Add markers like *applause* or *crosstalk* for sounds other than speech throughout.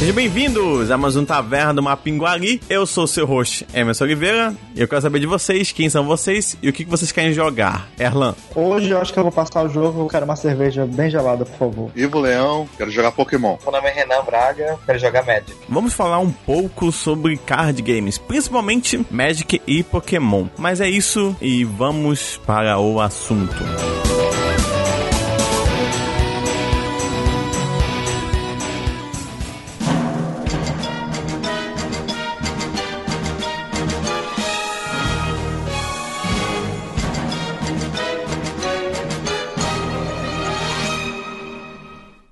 Sejam bem-vindos a mais um Taverna do Mapinguari. Eu sou o seu host, Emerson Oliveira, e eu quero saber de vocês, quem são vocês e o que vocês querem jogar. Erlan. Hoje eu acho que eu vou passar o jogo, eu quero uma cerveja bem gelada, por favor. Ivo Leão, quero jogar Pokémon. Meu nome é Renan Braga, quero jogar Magic. Vamos falar um pouco sobre card games, principalmente Magic e Pokémon. Mas é isso e vamos para o assunto.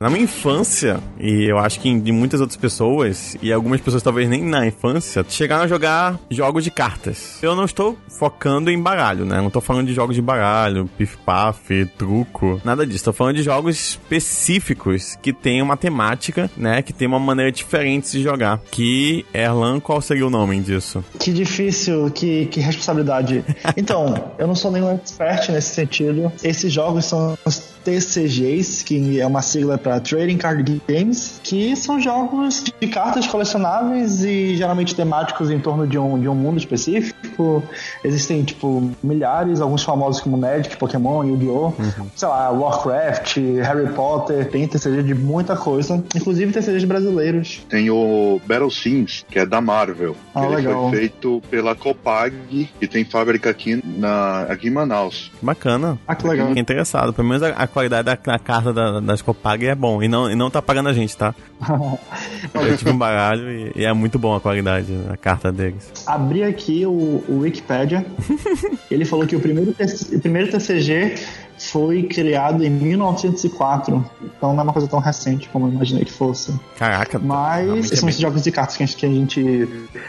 Na minha infância, e eu acho que de muitas outras pessoas, e algumas pessoas talvez nem na infância, chegaram a jogar jogos de cartas. Eu não estou focando em baralho, né? Não estou falando de jogos de baralho, pif-paf, truco, nada disso. Estou falando de jogos específicos que têm uma temática, né? Que tem uma maneira diferente de jogar. Que, Erlan, qual seria o nome disso? Que difícil, que, que responsabilidade. Então, eu não sou nenhum expert nesse sentido. Esses jogos são TCGs, que é uma sigla para Trading Card Games, que são jogos de cartas colecionáveis e geralmente temáticos em torno de um, de um mundo específico. Existem, tipo, milhares, alguns famosos como Magic, Pokémon, Yu-Gi-Oh!, uhum. sei lá, Warcraft, Harry Potter, tem TCG de muita coisa, inclusive TCGs brasileiros. Tem o Battle Sims, que é da Marvel. Ah, Ele legal. foi feito pela Copag, que tem fábrica aqui, na, aqui em Manaus. Bacana. Ah, que legal. Fiquei interessado. Pelo menos a, a qualidade da, da carta da, das Copag é bom. E não, e não tá pagando a gente, tá? *laughs* Eu tive um baralho e, e, é muito bom a qualidade, a carta deles. Abri aqui o, o Wikipedia. *laughs* Ele falou que o primeiro, o primeiro TCG foi criado em 1904. Então não é uma coisa tão recente como eu imaginei que fosse. Caraca. Mas esses são esses jogos de cartas que a, gente, que a gente.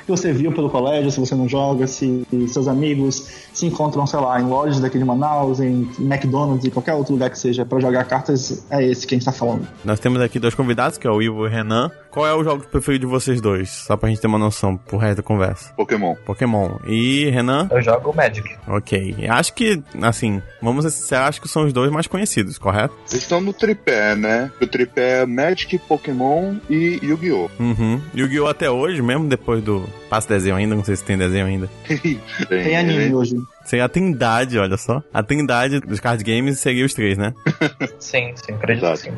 que você viu pelo colégio, se você não joga, se seus amigos se encontram, sei lá, em lojas daqui de Manaus, em McDonald's e qualquer outro lugar que seja para jogar cartas, é esse que a gente tá falando. Nós temos aqui dois convidados, que é o Ivo e o Renan. Qual é o jogo preferido de vocês dois? Só pra gente ter uma noção pro resto da conversa. Pokémon. Pokémon. E Renan? Eu jogo Magic. Ok. Acho que, assim, vamos ser, acho que são os dois mais conhecidos, correto? Eles estão no tripé, né? O tripé é Magic, Pokémon e Yu-Gi-Oh! Uhum. Yu-Gi-Oh! até hoje, mesmo depois do. Passa desenho ainda, não sei se tem desenho ainda. *laughs* tem, tem anime hoje. Seria a trindade, olha só. A trindade dos card games seria os três, né? *laughs* sim, sim, acredito sim.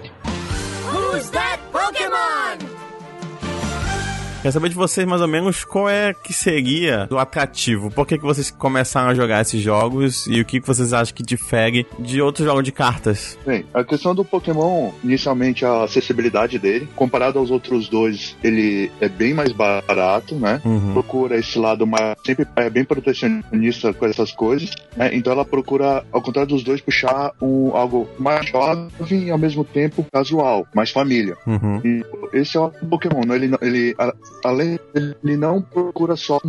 Quero saber de vocês mais ou menos qual é que seria o atrativo. Por que, que vocês começaram a jogar esses jogos e o que, que vocês acham que difere de outros jogos de cartas? Bem, a questão do Pokémon, inicialmente a acessibilidade dele, comparado aos outros dois, ele é bem mais barato, né? Uhum. Procura esse lado mais. sempre é bem protecionista com essas coisas, né? Então ela procura, ao contrário dos dois, puxar um, algo mais jovem e ao mesmo tempo casual, mais família. Uhum. E esse é o Pokémon, né? ele, ele além ele não procura só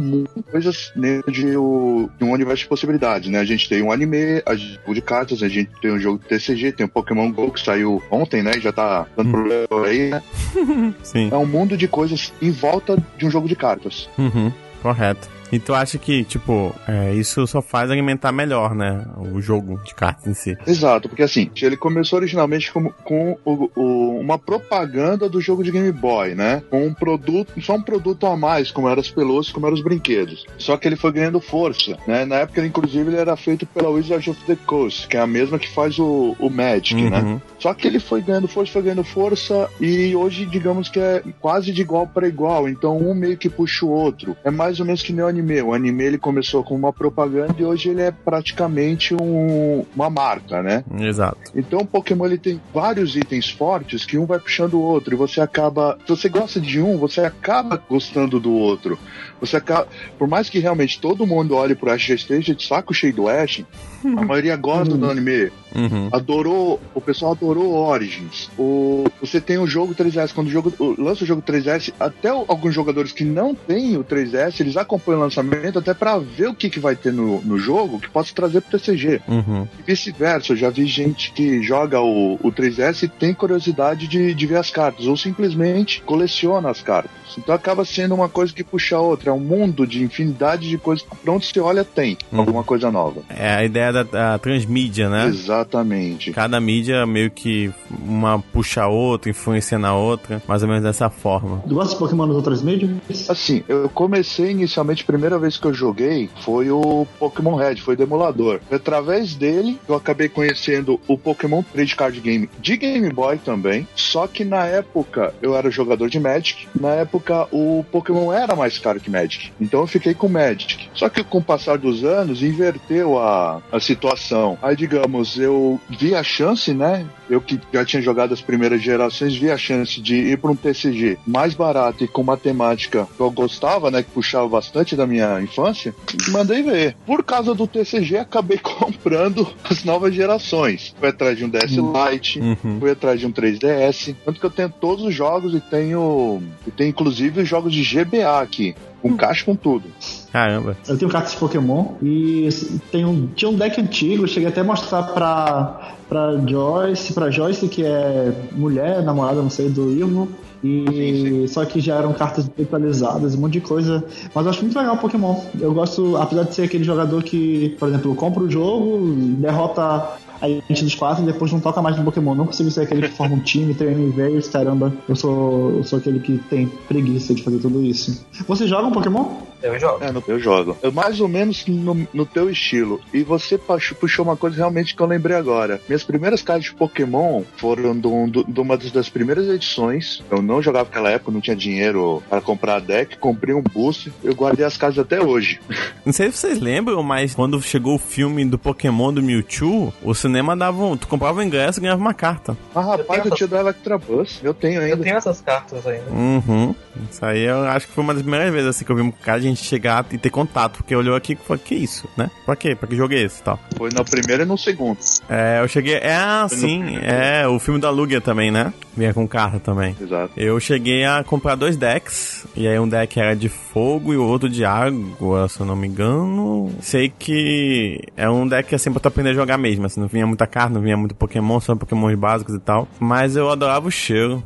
coisas dentro de, o, de, um universo de possibilidades, né? A gente tem um anime, a jogo de cartas, a gente tem um jogo de TCG, tem o Pokémon GO que saiu ontem, né? Já tá dando Hum. problema aí, né? *laughs* Sim. É um mundo de coisas em volta de um jogo de cartas. Uhum. Correto. E tu acha que, tipo, é, isso só faz alimentar melhor, né? O jogo de cartas em si. Exato, porque assim, ele começou originalmente com, com o, o, uma propaganda do jogo de Game Boy, né? Com um produto, só um produto a mais, como eram as pelúcias, como eram os brinquedos. Só que ele foi ganhando força, né? Na época, inclusive, ele era feito pela Wizards of the Coast, que é a mesma que faz o, o Magic, uhum. né? Só que ele foi ganhando força, foi ganhando força, e hoje, digamos que é quase de igual para igual. Então, um meio que puxa o outro. É mais ou menos que nem o anime. O anime ele começou com uma propaganda e hoje ele é praticamente um, uma marca, né? Exato. Então o Pokémon ele tem vários itens fortes que um vai puxando o outro e você acaba, se você gosta de um, você acaba gostando do outro. Você acaba, por mais que realmente todo mundo olhe pro Ash já esteja de saco cheio do Ash, a *laughs* maioria gosta do anime. Uhum. Adorou, o pessoal adorou Origins. O, você tem o jogo 3S, quando o jogo lança o jogo 3S, até alguns jogadores que não têm o 3S, eles acompanham lançamento, até para ver o que, que vai ter no, no jogo que possa trazer pro TCG. Uhum. E vice-versa, eu já vi gente que joga o, o 3DS e tem curiosidade de, de ver as cartas, ou simplesmente coleciona as cartas. Então acaba sendo uma coisa que puxa a outra, é um mundo de infinidade de coisas que onde você olha tem Uhum. alguma coisa nova. É a ideia da, da transmídia, né? Exatamente. Cada mídia meio que uma puxa a outra, influencia na outra, mais ou menos dessa forma. Tu gosta de Pokémon nas outras mídias? Assim, eu comecei inicialmente, a primeira vez que eu joguei foi o Pokémon Red, foi do emulador. Através dele, eu acabei conhecendo o Pokémon Trade Card Game de Game Boy também. Só que na época eu era jogador de Magic. Na época o Pokémon era mais caro que Magic. Então eu fiquei com Magic. Só que com o passar dos anos, inverteu a, a situação. Aí, digamos, eu vi a chance, né? Eu que já tinha jogado as primeiras gerações, vi a chance de ir para um TCG mais barato e com uma temática que eu gostava, né? Que puxava bastante da minha infância. Mandei ver. Por causa do TCG, acabei *laughs* comprando as novas gerações. Fui atrás de um DS Lite, Uhum. fui atrás de um 3DS. Tanto que eu tenho todos os jogos e tenho. E tenho inclusive os jogos de GBA aqui. Com caixa com tudo. Caramba. Eu tenho cartas de Pokémon e tem um, tinha um deck antigo, cheguei até a mostrar pra, pra Joyce, pra Joyce, que é mulher, namorada, não sei, do Irmo. E só que já eram cartas virtualizadas, um monte de coisa. Mas eu acho muito legal o Pokémon. Eu gosto, apesar de ser aquele jogador que, por exemplo, compra o jogo, derrota a gente dos quatro e depois não toca mais no Pokémon. Não consigo ser aquele que forma um time, treina veios, caramba. Eu sou, eu sou aquele que tem preguiça de fazer tudo isso. Você joga um Pokémon? Eu jogo. É, no- eu jogo. Eu, mais ou menos no, no teu estilo. E você puxou, uma coisa realmente que eu lembrei agora. Minhas primeiras cartas de Pokémon foram de um- uma das, primeiras edições. Eu não jogava naquela época, não tinha dinheiro para comprar deck. Comprei um boost. Eu guardei as cartas até hoje. *laughs* Não sei se vocês lembram, mas quando chegou o filme do Pokémon do Mewtwo, o cinema dava um. Tu comprava o ingresso e ganhava uma carta. Ah, rapaz, eu, essas- tinha do Electrabuzz. Eu tenho Eu ainda. tenho essas cartas ainda. Uhum. Isso aí eu acho que foi uma das primeiras vezes assim que eu vi um cara de gente chegar e ter contato, porque olhou aqui e falou, que isso, né? Pra quê? Pra que jogo é esse e tal? Foi no primeiro e no segundo. É, eu cheguei. É, ah, Foi sim, é, o filme da Lugia também, né? Vinha com carta também. Exato. Eu cheguei a comprar dois decks, e aí um deck era de fogo e o outro de água, se eu não me engano. Sei que é um deck assim pra tu aprender a jogar mesmo, assim, não vinha muita carta, não vinha muito Pokémon, só Pokémons básicos e tal. Mas eu adorava o cheiro.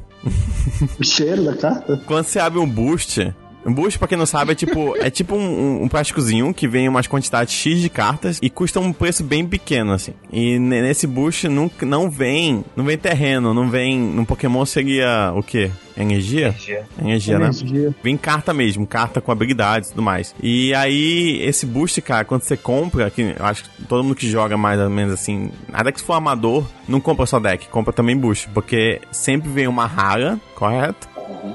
O cheiro da carta? Quando você abre um boost, um boost, pra quem não sabe, é tipo, *laughs* é tipo um, um, um plásticozinho que vem umas quantidades X de cartas e custa um preço bem pequeno, assim. E ne- nesse boost nunca, não vem, não vem terreno, não vem, no Pokémon seria o quê? Energia? Energia. Energia, né? Energia. Vem carta mesmo, carta com habilidades e tudo mais. E aí, esse boost, cara, quando você compra, que eu acho que todo mundo que joga mais ou menos assim, nada que se for amador, não compra só deck, compra também boost, porque sempre vem uma rara, correto?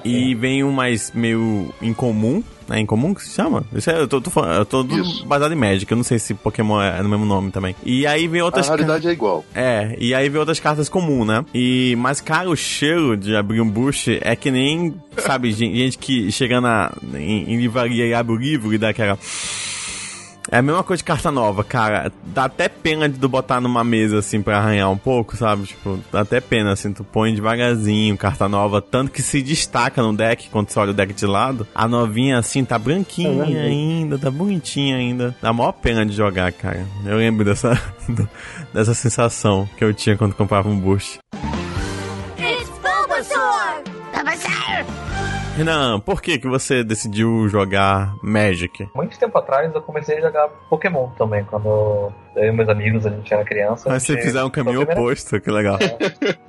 E vem um mais meio incomum, né? Incomum que se chama? Isso é, eu tô, tô falando, eu tô baseado em Magic, eu não sei se Pokémon é no mesmo nome também. E aí vem A outras cartas. realidade é igual. É, e aí vem outras cartas comuns, né? E, mas, cara, o cheiro de abrir um boost é que nem, sabe, gen- gente que chega na, em, em livraria e abre o livro e dá aquela. É a mesma coisa de carta nova, cara. Dá até pena de tu botar numa mesa, assim, pra arranhar um pouco, sabe? Tipo, dá até pena, assim, tu põe devagarzinho carta nova, tanto que se destaca no deck, quando você olha o deck de lado, a novinha, assim, tá É branquinha verdade. ainda, tá bonitinha ainda. Dá a maior pena de jogar, cara. Eu lembro dessa, *laughs* dessa sensação que eu tinha quando comprava um boost. Renan, por que que você decidiu jogar Magic? Muito tempo atrás eu comecei a jogar Pokémon também, quando eu e meus amigos a gente era criança. Mas você fizer um caminho primeira- oposto, que legal.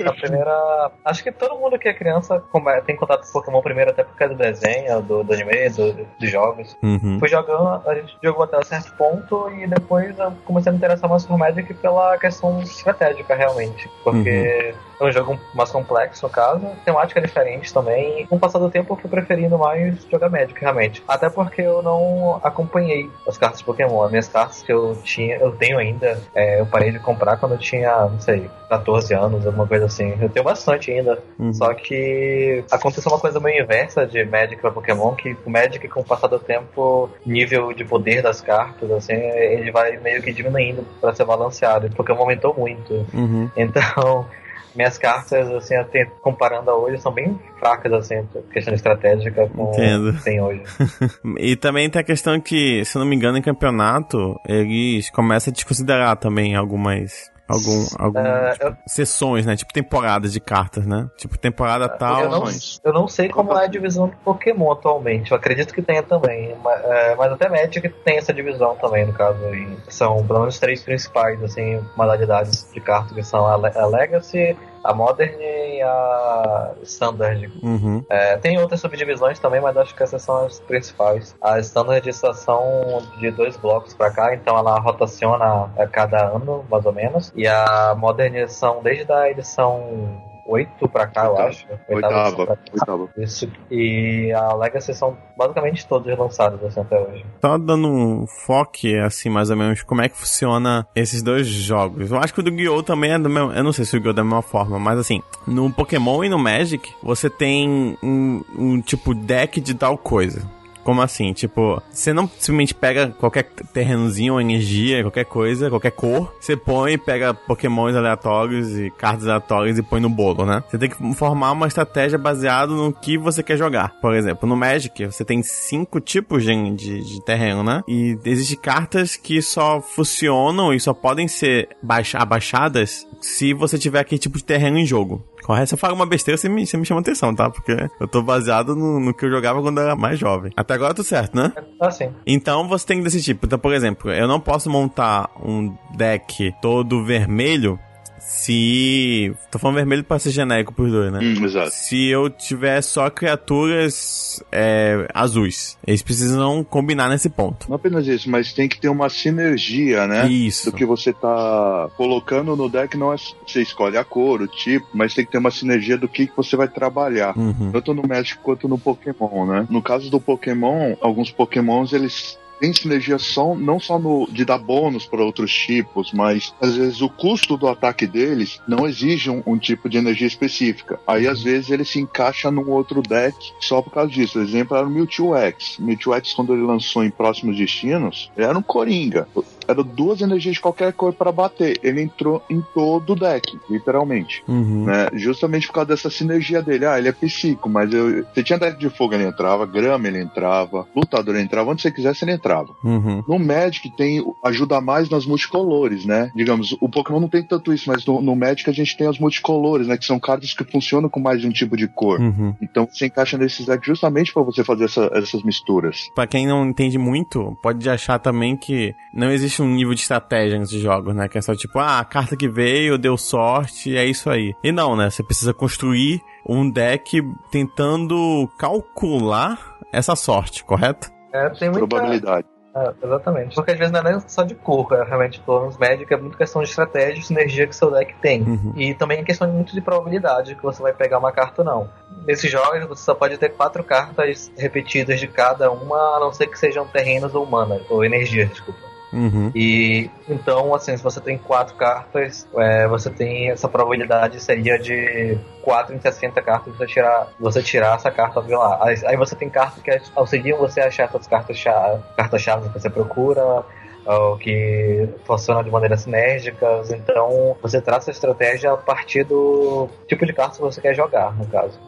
A primeira. Acho que todo mundo que é criança tem contato com Pokémon primeiro, até por causa do desenho, do, do anime, do- dos jogos. Uhum. Fui jogando, a gente jogou até um certo ponto e depois eu comecei a me interessar mais por Magic pela questão estratégica, realmente. Porque é um jogo mais complexo, no caso, temática diferente também. Com o passar do tempo eu fui preferindo mais jogar Magic, realmente. Até porque eu não acompanhei as cartas de Pokémon. As minhas cartas que eu tinha, eu tenho ainda, é, eu parei de comprar quando eu tinha, não sei, 14 anos, alguma coisa assim. Eu tenho bastante ainda. Uhum. Só que aconteceu uma coisa meio inversa de Magic pra Pokémon, que o Magic, com o passar do tempo, nível de poder das cartas, assim, ele vai meio que diminuindo pra ser balanceado. E Pokémon aumentou muito. Uhum. Então, minhas cartas, assim, até comparando a hoje, são bem fracas, assim, questão estratégica com Entendo. o que tem hoje. *laughs* E também tem a questão que, se não me engano, em campeonato, eles começam a desconsiderar também algumas. Algum, algum É, tipo, sessões, né? Tipo temporadas de cartas, né? Tipo temporada tal. eu, não, eu não sei como é a divisão do Pokémon atualmente. Eu acredito que tenha também. Mas, é, mas até Magic tem essa divisão também, no caso. E são pelo menos três principais, assim, modalidades de cartas, que são a, Le- a Legacy, a Modern e a Standard. Uhum. É, tem outras subdivisões também, mas acho que essas são as principais. A Standard só são de dois blocos pra cá, então ela rotaciona a cada ano, mais ou menos. E a Modern são desde a edição 8 pra cá, eu acho. Oitava Oitava, cá. oitava. Isso. E a Legacy são basicamente todos lançados assim, até hoje. Só dando um foco, assim, mais ou menos, como é que funciona esses dois jogos. Eu acho que o do Yu-Gi-Oh! também é do mesmo... Eu não sei se o Yu-Gi-Oh! é da mesma forma, mas assim, no Pokémon e no Magic, você tem um, um tipo deck de tal coisa. Como assim? Tipo, você não simplesmente pega qualquer terrenozinho, energia, qualquer coisa, qualquer cor, você põe, pega pokémons aleatórios e cartas aleatórias e põe no bolo, né? Você tem que formar uma estratégia baseada no que você quer jogar. Por exemplo, no Magic, você tem cinco tipos de, de, de terreno, né? E existem cartas que só funcionam e só podem ser baixa, abaixadas se você tiver aquele tipo de terreno em jogo. Correto? Se eu falo uma besteira, você me, você me chama atenção, tá? Porque eu tô baseado no, no que eu jogava quando eu era mais jovem. Até agora tudo certo, né? Assim. Então você tem desse tipo. Então, por exemplo, eu não posso montar um deck todo vermelho se. Tô falando vermelho pra ser genérico pros dois, né? Hum, exato. Se eu tiver só criaturas é, azuis. Eles precisam combinar nesse ponto. Não apenas isso, mas tem que ter uma sinergia, né? Isso. Do que você tá colocando no deck, não é você escolhe a cor, o tipo, mas tem que ter uma sinergia do que, que você vai trabalhar. Uhum. Tanto no Magic quanto no Pokémon, né? No caso do Pokémon, alguns Pokémons eles têm sinergia só, não só no, de dar bônus para outros tipos, mas às vezes o custo do ataque deles não exige um, um tipo de energia específica. Aí às vezes ele se encaixa num outro deck só por causa disso. O exemplo era o Mewtwo X. Mewtwo X, quando ele lançou em Próximos Destinos, era um Coringa. Eram duas energias de qualquer cor para bater. Ele entrou em todo o deck, literalmente Uhum. né? Justamente por causa dessa sinergia dele. Ah, ele é psico, mas eu. Você tinha deck de fogo, ele entrava, grama, ele entrava, lutador, ele entrava, onde você quisesse, ele entrava. Uhum. No Magic tem ajuda mais nas multicolores, né? Digamos, o Pokémon não tem tanto isso, mas no, no Magic a gente tem as multicolores, né? Que são cartas que funcionam com mais de um tipo de cor. Uhum. Então você encaixa nesses decks justamente para você fazer essa- essas misturas. Pra quem não entende muito, pode achar também que não existe um nível de estratégia nesses jogos, né? Que é só tipo, ah, a carta que veio, deu sorte, é isso aí. E não, né? Você precisa construir um deck tentando calcular essa sorte, correto? É, tem muita, Probabilidade. É, exatamente. Porque às vezes não é nem só de cor, é realmente, menos Magic é muito questão de estratégia e sinergia que seu deck tem. Uhum. E também é questão muito de probabilidade que você vai pegar uma carta ou não. Nesses jogos você só pode ter quatro cartas repetidas de cada uma, a não ser que sejam terrenos ou manas, ou energias, desculpa. Uhum. E então, assim, se você tem quatro cartas, é, você tem essa probabilidade seria de 4 em 60 cartas você tirar, você tirar essa carta de lá. Aí, aí você tem cartas que auxiliam você a achar essas cartas-chave cartas -chave que você procura. Ou que funcionam de maneira sinérgicas, então você traça a estratégia a partir do tipo de carta que você quer jogar, no caso.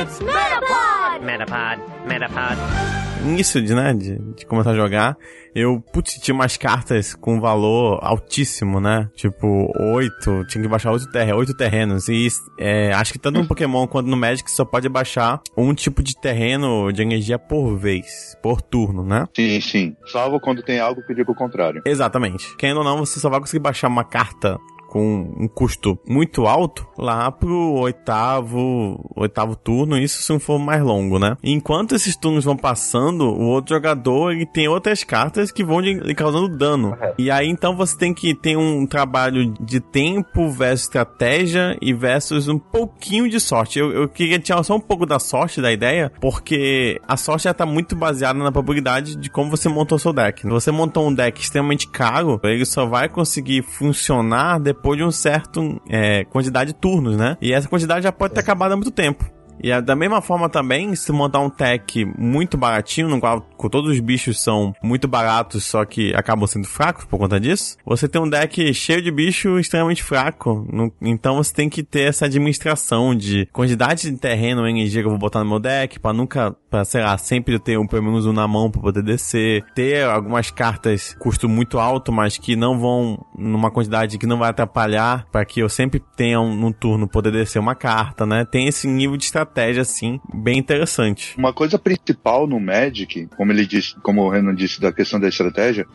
It's Metapod! Metapod, Metapod. Início de, né, de, de começar a jogar, eu, putz, tinha umas cartas com valor altíssimo, né? Tipo, oito, tinha que baixar oito, terre oito terrenos. E é, acho que tanto no Pokémon quanto no Magic só pode baixar um tipo de terreno de energia por vez, por turno, né? Sim, sim. Salvo quando tem algo que diga o contrário. Exatamente. Querendo ou não, você só vai conseguir baixar uma carta com um custo muito alto lá pro oitavo, oitavo turno, isso se não for mais longo, né? Enquanto esses turnos vão passando, o outro jogador ele tem outras cartas que vão lhe causando dano. Correto. E aí então você tem que ter um trabalho de tempo versus estratégia e versus um pouquinho de sorte. Eu, eu queria tirar só um pouco da sorte da ideia, porque a sorte já tá muito baseada na probabilidade de como você montou seu deck. Se você montou um deck extremamente caro, ele só vai conseguir funcionar depois de um certo é, quantidade de turnos, né? E essa quantidade já pode ter acabado há muito tempo. E é da mesma forma também, se montar um tech muito baratinho, no qual todos os bichos são muito baratos, só que acabam sendo fracos por conta disso, você tem um deck cheio de bicho extremamente fraco. No, então você tem que ter essa administração de quantidade de terreno energia que eu vou botar no meu deck, para nunca, pra, sei lá, sempre ter um, pelo menos um na mão para poder descer. Ter algumas cartas custo muito alto, mas que não vão numa quantidade que não vai atrapalhar, para que eu sempre tenha um, no turno poder descer uma carta, né? Tem esse nível de estratégia, assim, bem interessante. Uma coisa principal no Magic, como ele disse, como o Renan disse da questão da estratégia,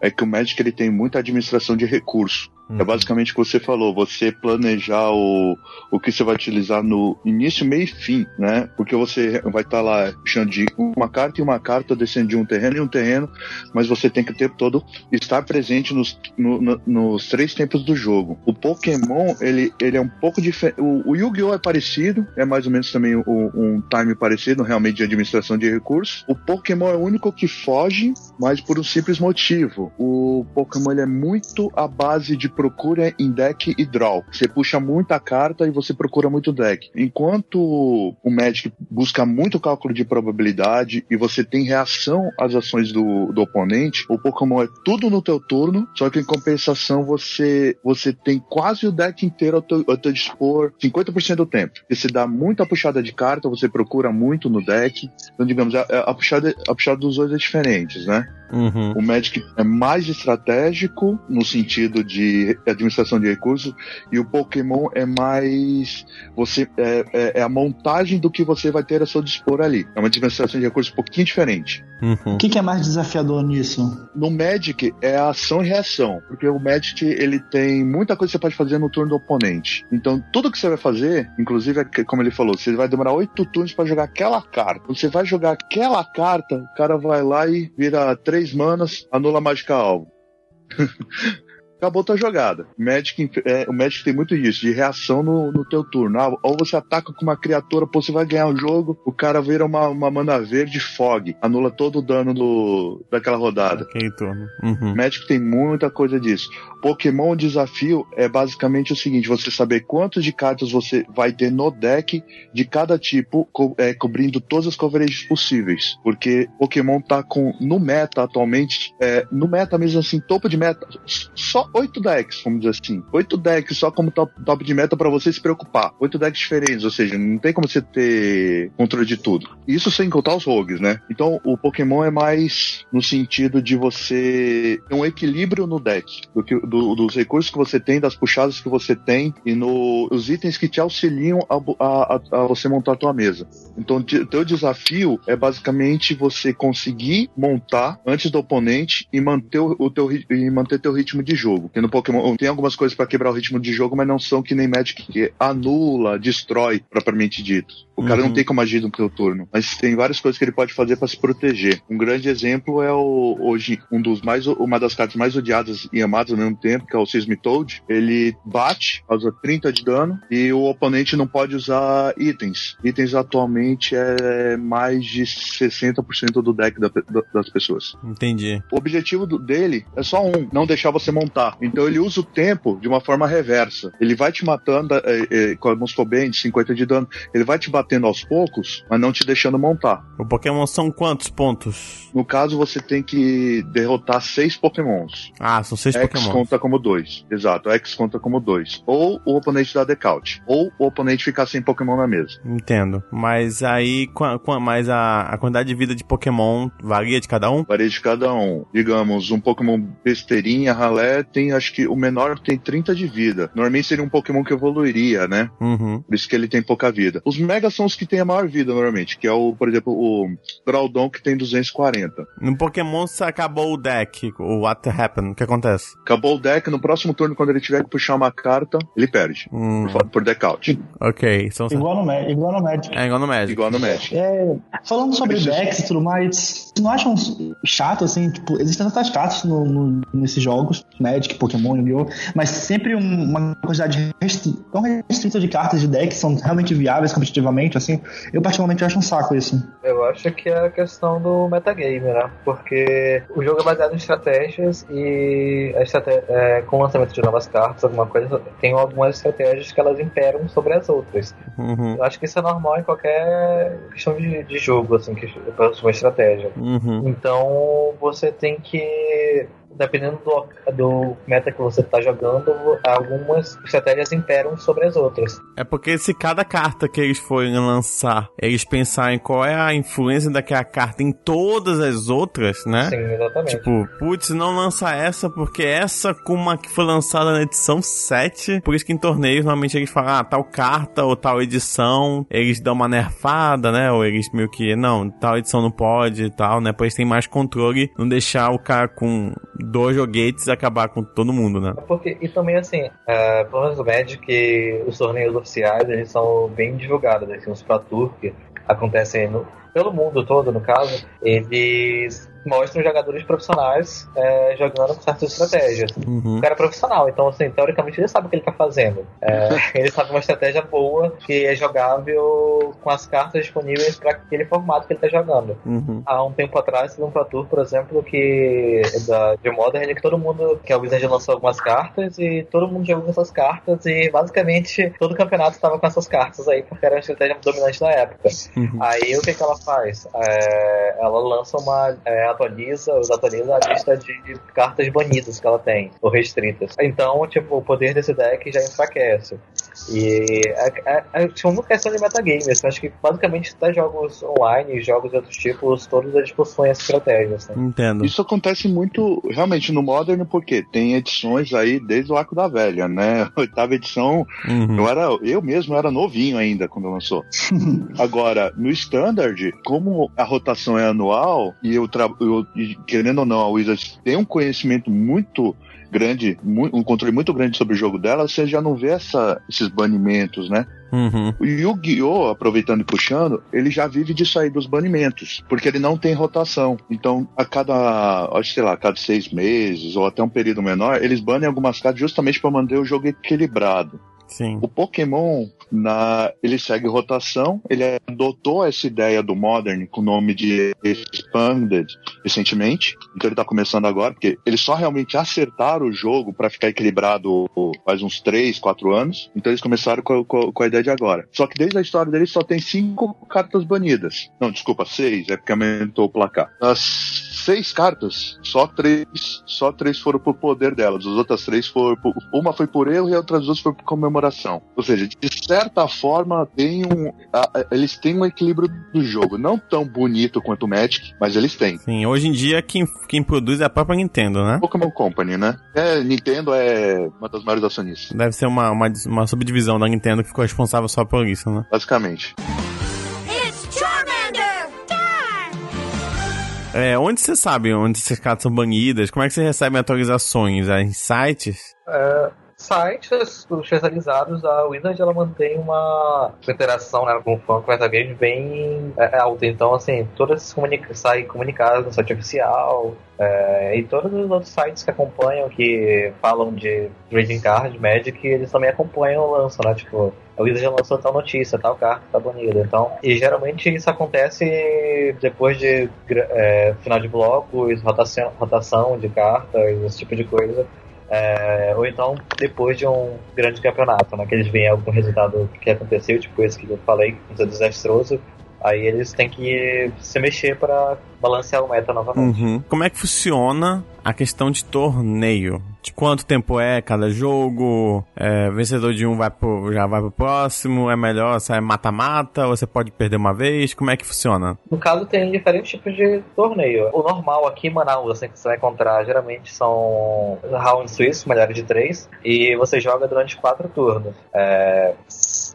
é que o Magic ele tem muita administração de recurso. É basicamente o que você falou, você planejar o, o que você vai utilizar no início, meio e fim, né? Porque você vai estar tá lá puxando de uma carta e uma carta, descendo de um terreno e um terreno, mas você tem que o tempo todo estar presente nos, no, no, nos três tempos do jogo. O Pokémon, ele, ele é um pouco diferente. O, o Yu-Gi-Oh! é parecido, é mais ou menos também o, um time parecido, realmente de administração de recursos. O Pokémon é o único que foge, mas por um simples motivo. O Pokémon ele é muito à base de procura em deck e draw. Você puxa muita carta e você procura muito deck. Enquanto o Magic busca muito cálculo de probabilidade e você tem reação às ações do, do oponente, o Pokémon é tudo no teu turno, só que em compensação você, você tem quase o deck inteiro ao teu, ao teu dispor 50% do tempo. Você dá muita puxada de carta, você procura muito no deck. Então, digamos, a, a, puxada, a puxada dos dois é diferentes, né? Uhum. O Magic é mais estratégico no sentido de administração de recursos e o Pokémon é mais você é, é, é, a montagem do que você vai ter a seu dispor ali. É uma administração de recursos um pouquinho diferente. Uhum. O que, que, é mais desafiador nisso? No Magic é a ação e reação, porque o Magic ele tem muita coisa que você pode fazer no turno do oponente. Então tudo que você vai fazer, inclusive é como ele falou, você vai demorar oito turnos para jogar aquela carta. Quando você vai jogar aquela carta, o cara vai lá e vira três três manas, anula a mágica alvo. *laughs* acabou tua jogada. Magic, é, o Magic tem muito isso, de reação no, no teu turno. Ah, ou você ataca com uma criatura, pô, você vai ganhar o jogo, o cara vira uma, uma mana verde fog, anula todo o dano do, daquela rodada. Okay, turno. Uhum. Magic tem muita coisa disso. Pokémon desafio é basicamente o seguinte: você saber quantos de cartas você vai ter no deck de cada tipo, co é, cobrindo todas as coverages possíveis. Porque Pokémon tá com, no meta atualmente, é, no meta mesmo assim, topo de meta, só oito decks, vamos dizer assim. Oito decks só como top, top de meta para você se preocupar. Oito decks diferentes, ou seja, não tem como você ter controle de tudo. Isso sem contar os rogues, né? Então o Pokémon é mais no sentido de você ter um equilíbrio no deck do que do, dos recursos que você tem, das puxadas que você tem e no, os itens que te auxiliam a, a, a você montar a tua mesa. Então, o teu desafio é basicamente você conseguir montar antes do oponente e manter o, o teu e manter teu ritmo de jogo. Porque no Pokémon tem algumas coisas para quebrar o ritmo de jogo, mas não são que nem Magic que anula, destrói propriamente dito. O cara uhum. não tem como agir no teu turno, mas tem várias coisas que ele pode fazer para se proteger. Um grande exemplo é o hoje um dos mais uma das cartas mais odiadas e amadas ao mesmo tempo, que é o Seismitoad. Ele bate, causa 30 de dano e o oponente não pode usar itens. Itens atualmente é mais de 60% do deck da, das pessoas. Entendi. O objetivo do, dele é só um, não deixar você montar. Então ele usa o tempo de uma forma reversa. Ele vai te matando é, é, com a Muscoband, 50 de dano. Ele vai te batendo batendo aos poucos, mas não te deixando montar. O Pokémon são quantos pontos? No caso, você tem que derrotar seis Pokémons. Ah, são seis X Pokémons. X conta como dois. Exato, X conta como dois. Ou o oponente dá decaute. Ou o oponente ficar sem Pokémon na mesa. Entendo. Mas aí, mas a, a quantidade de vida de Pokémon varia de cada um? Varia de cada um. Digamos, um Pokémon besteirinha, ralé, tem, acho que o menor tem 30 de vida. Normalmente seria um Pokémon que evoluiria, né? Uhum. Por isso que ele tem pouca vida. Os Megas são os que têm a maior vida normalmente, que é o, por exemplo, o Groudon que tem 240. No Pokémon se acabou o deck, o What Happened, o que acontece? Acabou o deck, no próximo turno, quando ele tiver que puxar uma carta, ele perde. Hum. Por, por deck out. Ok. São... Igual, no, igual no Magic. É, igual no Magic. Igual no Magic. É, falando sobre decks e tudo mais, vocês não acham chato, assim, tipo, existem tantas cartas no, no, nesses jogos, Magic Magic, Pokémon, Yu-Gi-Oh! Mas sempre um, uma quantidade restri tão restrita de cartas de deck que são realmente viáveis competitivamente, assim. Eu particularmente acho um saco isso. Eu acho que é a questão do metagame, né? Porque o jogo é baseado em estratégias e a estratégia, é, com o lançamento de novas cartas, alguma coisa, tem algumas estratégias que elas imperam sobre as outras. Uhum. Eu acho que isso é normal em qualquer questão de, de jogo, assim, que para uma estratégia. Uhum. Então você tem que dependendo do, do meta que você está jogando, algumas estratégias imperam sobre as outras. É porque se cada carta que eles forem lançar, eles pensarem qual é a influência daquela carta em todas as outras, né? Sim, exatamente. Tipo, putz, não lança essa porque essa como a que foi lançada na edição 7. Por isso que em torneios normalmente eles falam, ah, tal carta ou tal edição, eles dão uma nerfada, né? Ou eles meio que, não, tal edição não pode e tal, né? Pois tem mais controle, não deixar o cara com dois joguetes acabar com todo mundo, né? Porque, e também assim, é, pelo menos o Magic, os torneios oficiais, eles são bem divulgados, assim, os Pro que acontecem no, pelo mundo todo, no caso, eles mostram jogadores profissionais é, jogando com certas estratégias. Uhum. O cara é profissional, então, assim, teoricamente ele sabe o que ele tá fazendo. É, *laughs* ele sabe uma estratégia boa que é jogável com as cartas disponíveis para aquele formato que ele tá jogando. Uhum. Há um tempo atrás, teve um Pro Tour, por exemplo, que da, de Modern, que todo mundo, que a Wizard lançou algumas cartas e todo mundo jogou com essas cartas e basicamente todo o campeonato estava com essas cartas aí, porque era a estratégia dominante da época. Uhum. Aí o que, que ela faz? É, ela lança uma. É, atualiza, atualiza a lista de cartas banidas que ela tem, ou restritas. Então, tipo, o poder desse deck já enfraquece. E é, é, é tipo, uma questão de metagame. Assim, acho que basicamente até jogos online, jogos de outros tipos, todos eles possuem essa estratégia. Assim. Entendo. Isso acontece muito, realmente, no Modern, porque tem edições aí desde o Arco da Velha, né? *laughs* Oitava edição, Uhum. eu, era, eu mesmo era novinho ainda quando lançou. *laughs* Agora, no Standard, como a rotação é anual, e eu, eu e querendo ou não, a Wizards tem um conhecimento muito grande, um controle muito grande sobre o jogo dela, você já não vê essa, esses banimentos, né? Uhum. O Yu-Gi-Oh!, aproveitando e puxando, ele já vive de sair dos banimentos, porque ele não tem rotação. Então, a cada, sei lá, a cada seis meses ou até um período menor, eles banem algumas cartas justamente para manter o jogo equilibrado. Sim. O Pokémon, na, ele segue rotação, ele adotou essa ideia do Modern com o nome de Expanded recentemente, então ele tá começando agora, porque eles só realmente acertaram o jogo para ficar equilibrado faz uns 3, 4 anos, então eles começaram com, com- com a ideia de agora. Só que desde a história deles só tem cinco cartas banidas. Não, desculpa, seis, é porque aumentou o placar. As seis cartas, só três, só três foram por poder delas. As outras três foram por, uma foi por erro e as outras duas foi por comemoração. Ou seja, de certa forma tem um, a- eles têm um equilíbrio do jogo, não tão bonito quanto o Magic, mas eles têm. Sim, hoje em dia quem, quem produz é a própria Nintendo, né? Pokémon Company, né? É, Nintendo é uma das maiores acionistas, Deve ser uma, uma, uma subdivisão da Nintendo que ficou responsável só por isso, né? basicamente. É, onde você sabe onde essas cartas são banidas? Como é que você recebe atualizações? É em sites? É, sites especializados, a Wizard ela mantém uma interação né, com o fã com metagame bem é, alta. Então, assim, todas comunica saem comunicados no site oficial é, e todos os outros sites que acompanham, que falam de trading card, Magic, eles também acompanham o lanço, né? Tipo, a Wizard já lançou tal notícia, tal carta tá banida. Então, e geralmente isso acontece depois de é, final de blocos, rotação, rotação de cartas, esse tipo de coisa. É, ou então depois de um grande campeonato, né? Que eles veem algum resultado que aconteceu, tipo esse que eu falei, foi desastroso. Aí eles têm que se mexer para balancear o meta novamente. Uhum. Como é que funciona a questão de torneio? De quanto tempo é cada jogo? É, vencedor de um vai pro, já vai pro próximo? É melhor sair mata-mata? Ou você pode perder uma vez? Como é que funciona? No caso, tem diferentes tipos de torneio. O normal aqui em Manaus, assim, que você vai encontrar, geralmente são round suíço, melhores de três, e você joga durante quatro turnos. É,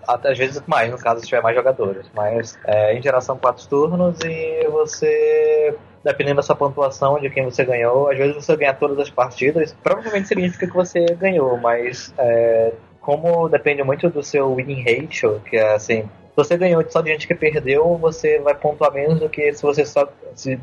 até às vezes mais, no caso, se tiver mais jogadores. Mas, é, em geral, são quatro turnos e você dependendo da sua pontuação de quem você ganhou, às vezes você ganha todas as partidas, provavelmente significa que você ganhou, mas é, como depende muito do seu winning ratio, que é assim, se você ganhou só de gente que perdeu, você vai pontuar menos do que se você só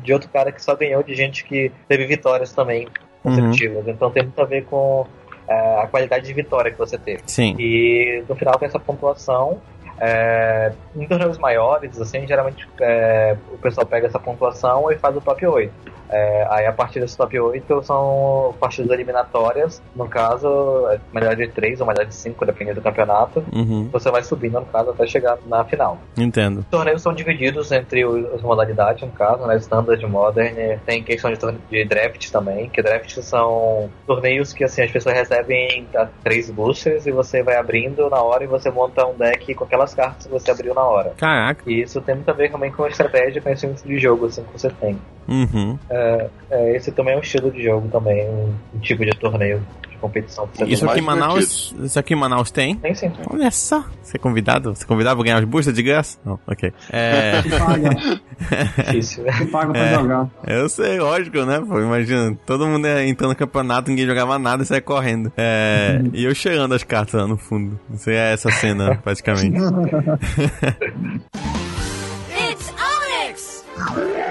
de outro cara que só ganhou de gente que teve vitórias também consecutivas. Uhum. Então tem muito a ver com a qualidade de vitória que você teve. Sim. E no final tem essa pontuação. É, em torneios maiores, assim, geralmente é, o pessoal pega essa pontuação e faz o top 8. É, aí a partir desse top 8 são partidas eliminatórias, no caso, é melhor de 3 ou melhor de 5, dependendo do campeonato. Uhum. Você vai subindo, no caso, até chegar na final. Entendo. Os torneios são divididos entre as modalidades, no caso, né? Standard, Modern, tem questão de, de draft também, que draft são torneios que assim, as pessoas recebem três boosters e você vai abrindo na hora e você monta um deck com aquelas cartas que você abriu na hora. Caraca. E isso tem muito a ver também com a estratégia e conhecimento de jogo assim, que você tem. Uhum. É, é, esse também é um estilo de jogo também, um, um tipo de torneio de competição. Isso aqui, em Manaus, isso aqui em Manaus tem? Tem sim. Olha só, você é convidado? Você é convidado pra ganhar os boosters de graça? Não, ok. É... paga. Difícil, né? paga pra é, jogar. Eu sei, lógico, né? Pô, imagina, todo mundo entrando no campeonato, ninguém jogava nada e sai correndo. É, uhum. E eu cheirando as cartas lá no fundo. Isso é essa cena, *laughs* praticamente. *laughs* It's Onyx! *laughs*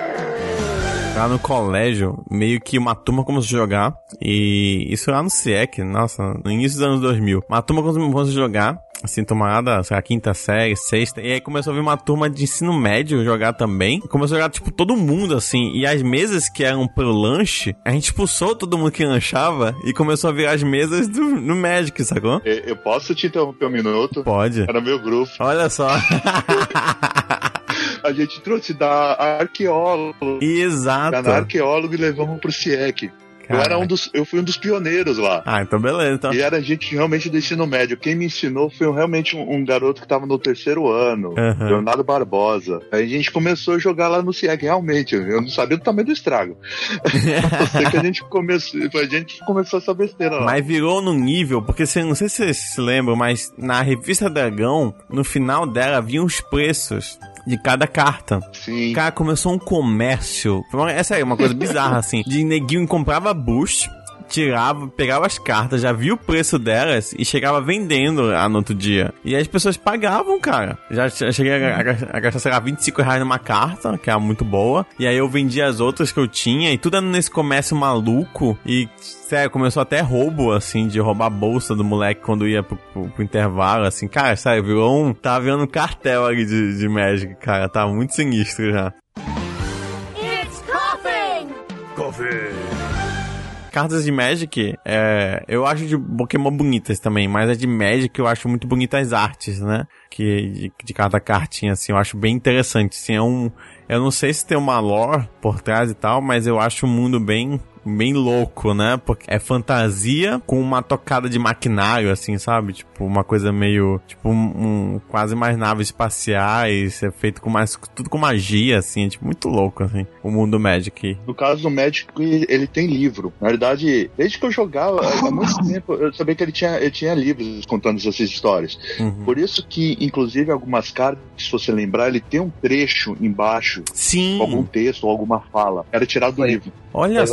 lá no colégio, meio que uma turma começou a jogar. E isso lá no SIEC, nossa, no início dos anos 2000. Uma turma começou a jogar, assim, tomada, sei lá, quinta série, sexta. E aí começou a vir uma turma de ensino médio jogar também. Começou a jogar, tipo, todo mundo, assim. E as mesas que eram pro lanche, a gente expulsou todo mundo que lanchava e começou a virar as mesas do, no Magic, sacou? Eu, eu posso te interromper um minuto? Pode. Era meu grupo. Olha só. *laughs* a gente trouxe da arqueólogo. Exato. Da arqueólogo e levamos pro CIEC. Eu, era um dos, eu fui um dos pioneiros lá. Ah, então beleza. Então. E era gente realmente do ensino médio. Quem me ensinou foi realmente um, um garoto que estava no terceiro ano, uhum. Leonardo Barbosa. Aí a gente começou a jogar lá no CIEC, realmente. Eu não sabia do tamanho do estrago. *laughs* sei que a gente começou, a gente começou essa besteira lá. Mas virou no nível, porque você, não sei se vocês se lembram, mas na revista Dragão, no final dela, vinham os preços de cada carta. Sim. Cara, começou um comércio. Essa é uma coisa bizarra, *laughs* assim. De neguinho comprava boost tirava, pegava as cartas, já via o preço delas e chegava vendendo no outro dia. E as pessoas pagavam, cara. Já cheguei a, a, a gastar, sei lá, 25 reais numa carta, que era muito boa. E aí eu vendia as outras que eu tinha e tudo nesse comércio maluco. E sério, começou até roubo, assim, de roubar a bolsa do moleque quando ia pro, pro, pro intervalo, assim. Cara, sério, virou um. Tava virando um cartel ali de, de Magic, cara. Tava tá muito sinistro já. It's coughing! Coughing! Cartas de Magic, é, eu acho de Pokémon bonitas também, mas a de Magic eu acho muito bonitas as artes, né? Que de, de cada cartinha, assim, eu acho bem interessante. Assim, é um, eu não sei se tem uma lore por trás e tal, mas eu acho o mundo bem bem louco, né? Porque é fantasia com uma tocada de maquinário, assim, sabe? Tipo, uma coisa meio. Tipo, um, um quase mais naves espaciais, é feito com mais. Tudo com magia, assim, é, tipo, muito louco, assim, o mundo Magic. No caso do Magic, ele tem livro. Na verdade, desde que eu jogava, há *laughs* muito tempo, eu sabia que ele tinha, ele tinha livros contando essas histórias. Uhum. Por isso que, inclusive, algumas cartas, se você lembrar, ele tem um trecho embaixo. Sim. Algum texto ou alguma fala. Era tirado do livro. Olha,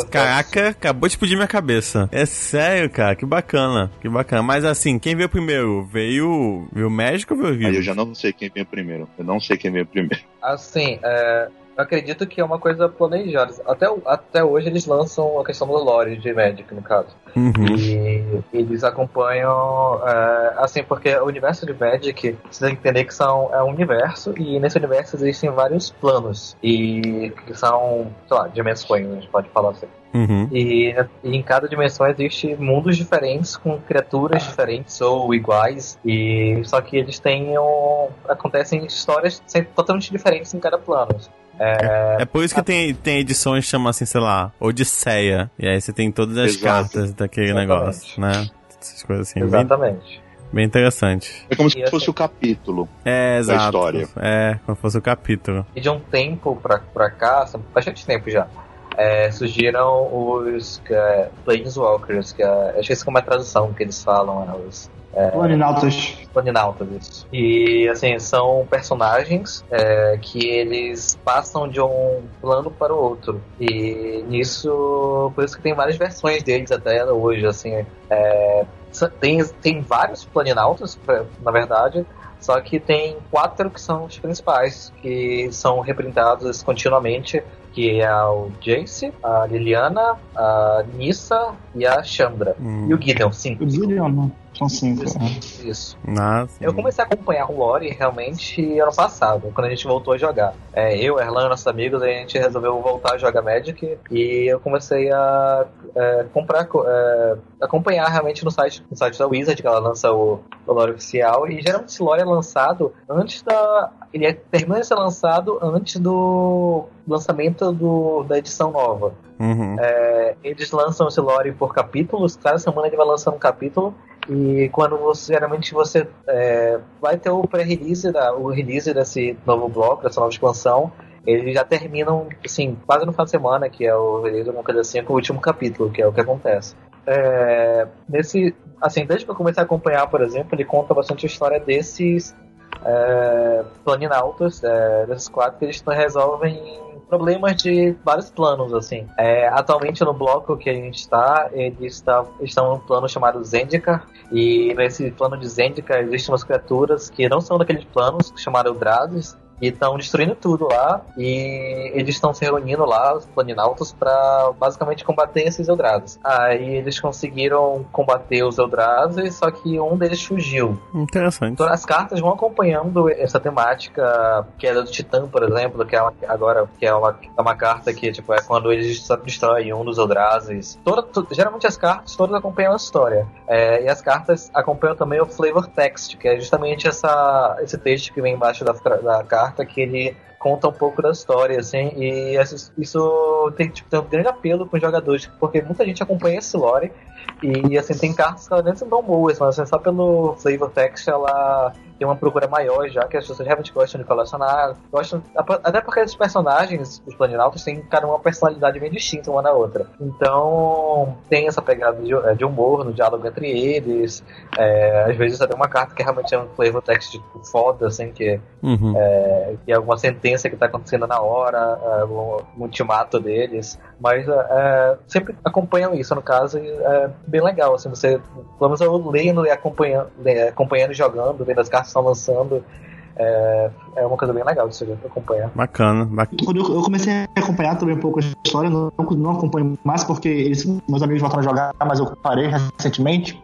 caraca, acabou de explodir minha cabeça. É sério, cara, que bacana, que bacana. Mas assim, quem veio primeiro? Veio, veio o médico ou veio o Aí eu já não sei quem veio primeiro. Eu não sei quem veio primeiro. *laughs* Assim, é, eu acredito que é uma coisa planejada. Até, até hoje eles lançam a questão do lore de Magic, no caso. Uhum. E eles acompanham, é, assim, porque o universo de Magic, você tem que entender que são, é um universo, e nesse universo existem vários planos, e que são, sei lá, dimensões, a gente pode falar assim. Uhum. E, e, em cada dimensão existe mundos diferentes com criaturas diferentes ou iguais e só que eles têm um, acontecem histórias totalmente diferentes em cada plano. É, é por isso que tem, tem edições que chamam assim, sei lá, Odisseia. E aí você tem todas as Exato. cartas daquele Exatamente. negócio, né? Essas coisas assim. Exatamente. Bem, bem interessante. É como se fosse assim, o capítulo é, exato. da história. É, como se fosse o capítulo. E de um tempo pra, pra cá, bastante tempo já, é, surgiram os é, Planeswalkers, que é, acho que como é a tradução que eles falam, é, os é, Planinautas. Planinautas, isso. E, assim, são personagens é, que eles passam de um plano para o outro. E nisso, por isso que tem várias versões deles até hoje, assim. É, tem, tem vários planinautas, na verdade, Só que tem quatro que são os principais, que são reprintados continuamente, que é o Jace, a Liliana, a Nissa e a Chandra. Hum. E o Gideon, sim. O Gideon, né? São cinco. Isso. é. Isso. Nossa. Eu comecei a acompanhar o Lore realmente ano passado, quando a gente voltou a jogar. É, eu, Erlan, nossos amigos, a gente resolveu voltar a jogar Magic e eu comecei a é, comprar, co- é, acompanhar realmente no site, no site da Wizard, que ela lança o, o Lore oficial. E geralmente esse Lore é lançado antes da. Ele é, termina de ser lançado antes do lançamento do, da edição nova. Uhum. É, eles lançam esse lore por capítulos, cada semana ele vai lançando um capítulo e quando você geralmente você é, vai ter o pré-release, o release desse novo bloco, dessa nova expansão, eles já terminam assim, quase no final de semana, que é o release, alguma coisa assim, com o último capítulo, que é o que acontece. É, nesse, assim, desde que eu comecei a acompanhar, por exemplo, ele conta bastante a história desses é, planinautas, é, desses quatro que eles resolvem problemas de vários planos, assim. É, atualmente no bloco que a gente está, eles está, estão num plano chamado Zendikar, e nesse plano de Zendikar existem umas criaturas que não são daqueles planos, chamados Drazes, e estão destruindo tudo lá, e eles estão se reunindo lá, os planinautas, para basicamente combater esses Eldrazi. Aí eles conseguiram combater os Eldrazi, só que um deles fugiu. Interessante. Então as cartas vão acompanhando essa temática, que é do Titã, por exemplo, que é uma, agora que é uma, é uma carta que tipo, é quando eles destroem um dos Eldrazi. Toda, geralmente as cartas todas acompanham a história. É, e as cartas acompanham também o flavor text, que é justamente essa, esse texto que vem embaixo da, da carta, que ele conta um pouco da história, assim, e essa- isso tem, tipo, tem um grande apelo com os jogadores, porque muita gente acompanha esse lore, e assim, tem cartas que nem são tão boas, mas assim, só pelo flavor text ela tem uma procura maior já, que as pessoas realmente gostam de colecionar, gostam, até porque esses personagens, os planinautas, têm cada uma personalidade bem distinta uma da outra. Então, tem essa pegada de, de humor no diálogo entre eles, é, às vezes até uma carta que realmente é um flavor text tipo, foda, assim, que Uhum. que é alguma sentença que está acontecendo na hora, é, um um ultimato deles, mas é, é, sempre acompanham isso, no caso, e é bem legal, assim, você, pelo menos eu lendo e acompanhando, acompanhando e jogando, vendo as cartas que estão lançando, é, é uma coisa bem legal de você acompanhar. Bacana, bacana. Quando eu, eu comecei a acompanhar também um pouco a história, não, não acompanho mais porque eles, meus amigos voltaram a jogar, mas eu parei recentemente.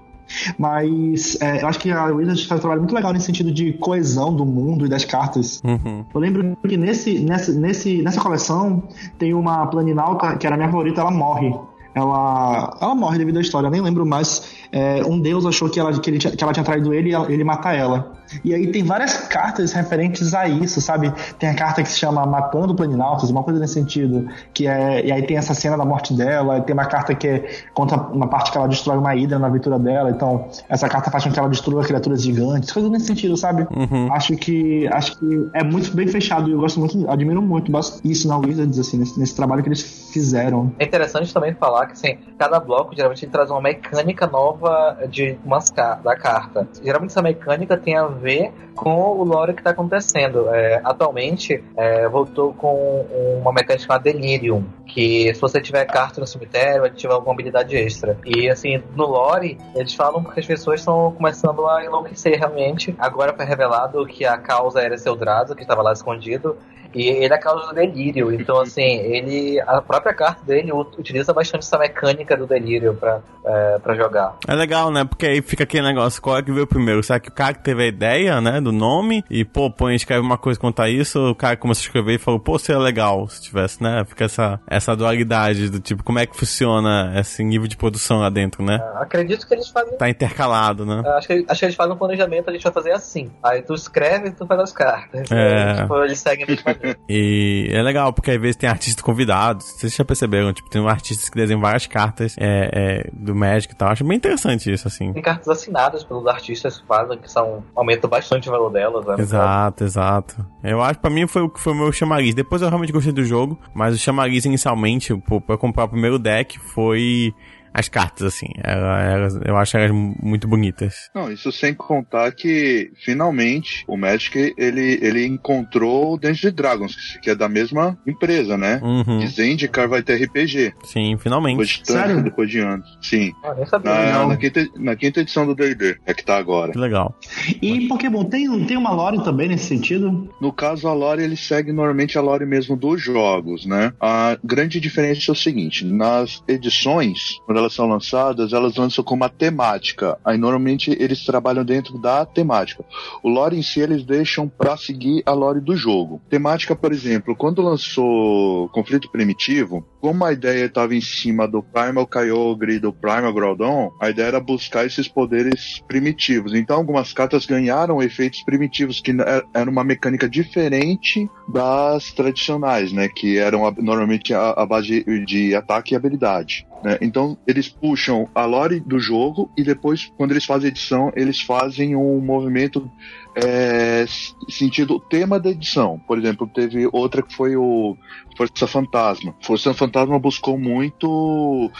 Mas é, eu acho que a Wizards faz um trabalho muito legal nesse sentido de coesão do mundo e das cartas. Uhum. Eu lembro que nesse, nessa, nesse, nessa coleção tem uma planinauta que era a minha favorita, ela morre. Ela, ela morre devido à história, eu nem lembro mais. É, um deus achou que ela, que, ele, tinha- que ela tinha traído ele e ela- ele mata ela. E aí tem várias cartas referentes a isso, sabe? Tem a carta que se chama Matando Planinautas, uma coisa nesse sentido. Que é, e aí tem essa cena da morte dela, tem uma carta que é conta uma parte que ela destrói uma hidra na aventura dela. Então, essa carta faz com que ela destrua criaturas gigantes, coisa nesse sentido, sabe? Uhum. Acho que acho que é muito bem fechado e eu gosto muito, admiro muito isso na Wizards, assim, nesse, nesse trabalho que eles fizeram. É interessante também falar assim, cada bloco geralmente ele traz uma mecânica nova de umas da carta. Geralmente essa mecânica tem a ver com o lore que está acontecendo. É, atualmente é, voltou com uma mecânica chamada Delirium, que se você tiver carta no cemitério, tiver alguma habilidade extra. E assim, no lore, eles falam que as pessoas estão começando a enlouquecer realmente. Agora foi revelado que a causa era seu Drazo, que estava lá escondido. E ele é a causa do delírio. Então, assim, ele. A própria carta dele utiliza bastante essa mecânica do delírio pra, é, pra jogar. É legal, né? Porque aí fica aquele negócio, qual é que veio primeiro? Será que o cara que teve a ideia, né, do nome, e pô, põe, escreve uma coisa contar isso, o cara começou a escrever e falou, pô, seria legal se tivesse, né? Fica essa, essa dualidade do tipo, como é que funciona esse nível de produção lá dentro, né? Acredito que eles fazem. Tá intercalado, né? Acho que, acho que eles fazem um planejamento, a gente vai fazer assim. Aí tu escreve e tu faz as cartas. É. Tipo, eles seguem a mesma linha. *laughs* E é legal, porque às vezes tem artistas convidados. Vocês já perceberam, tipo, tem artistas que desenham várias cartas é, é, do Magic e tal. Acho bem interessante isso, assim. Tem cartas assinadas pelos artistas que fazem, que são, aumentam bastante o valor delas. Né? Exato, exato. Eu acho que pra mim foi o que foi o meu chamariz. Depois eu realmente gostei do jogo, mas o chamariz inicialmente, pô, pra comprar o primeiro deck, foi as cartas, assim. Elas, eu acho elas muito bonitas. Não, isso sem contar que, finalmente, o Magic, ele, ele encontrou o Dungeons Dragons, que é da mesma empresa, né? Uhum. E Zendikar vai ter RPG. Sim, finalmente. Depois de tanto, Sério? depois de anos. Sim. Ah, sabia. Na, na, quinta, na quinta edição do D&D, é que tá agora. Que legal. E em Pokémon tem, tem uma lore também nesse sentido? No caso, a lore, ele segue normalmente a lore mesmo dos jogos, né? A grande diferença é o seguinte, nas edições, quando elas são lançadas, elas lançam com uma temática. Aí, normalmente, eles trabalham dentro da temática. O lore em si, eles deixam pra seguir a lore do jogo. Temática, por exemplo, quando lançou Conflito Primitivo, como a ideia estava em cima do Primal Kyogre e do Primal Groudon, a ideia era buscar esses poderes primitivos. Então, algumas cartas ganharam efeitos primitivos, que era uma mecânica diferente das tradicionais, né? Que eram normalmente a, base de ataque e habilidade. Né? Então, eles puxam a lore do jogo e depois, quando eles fazem edição, eles fazem um movimento é, sentido tema da edição. Por exemplo, teve outra que foi o Força Fantasma. Força Fantasma buscou muito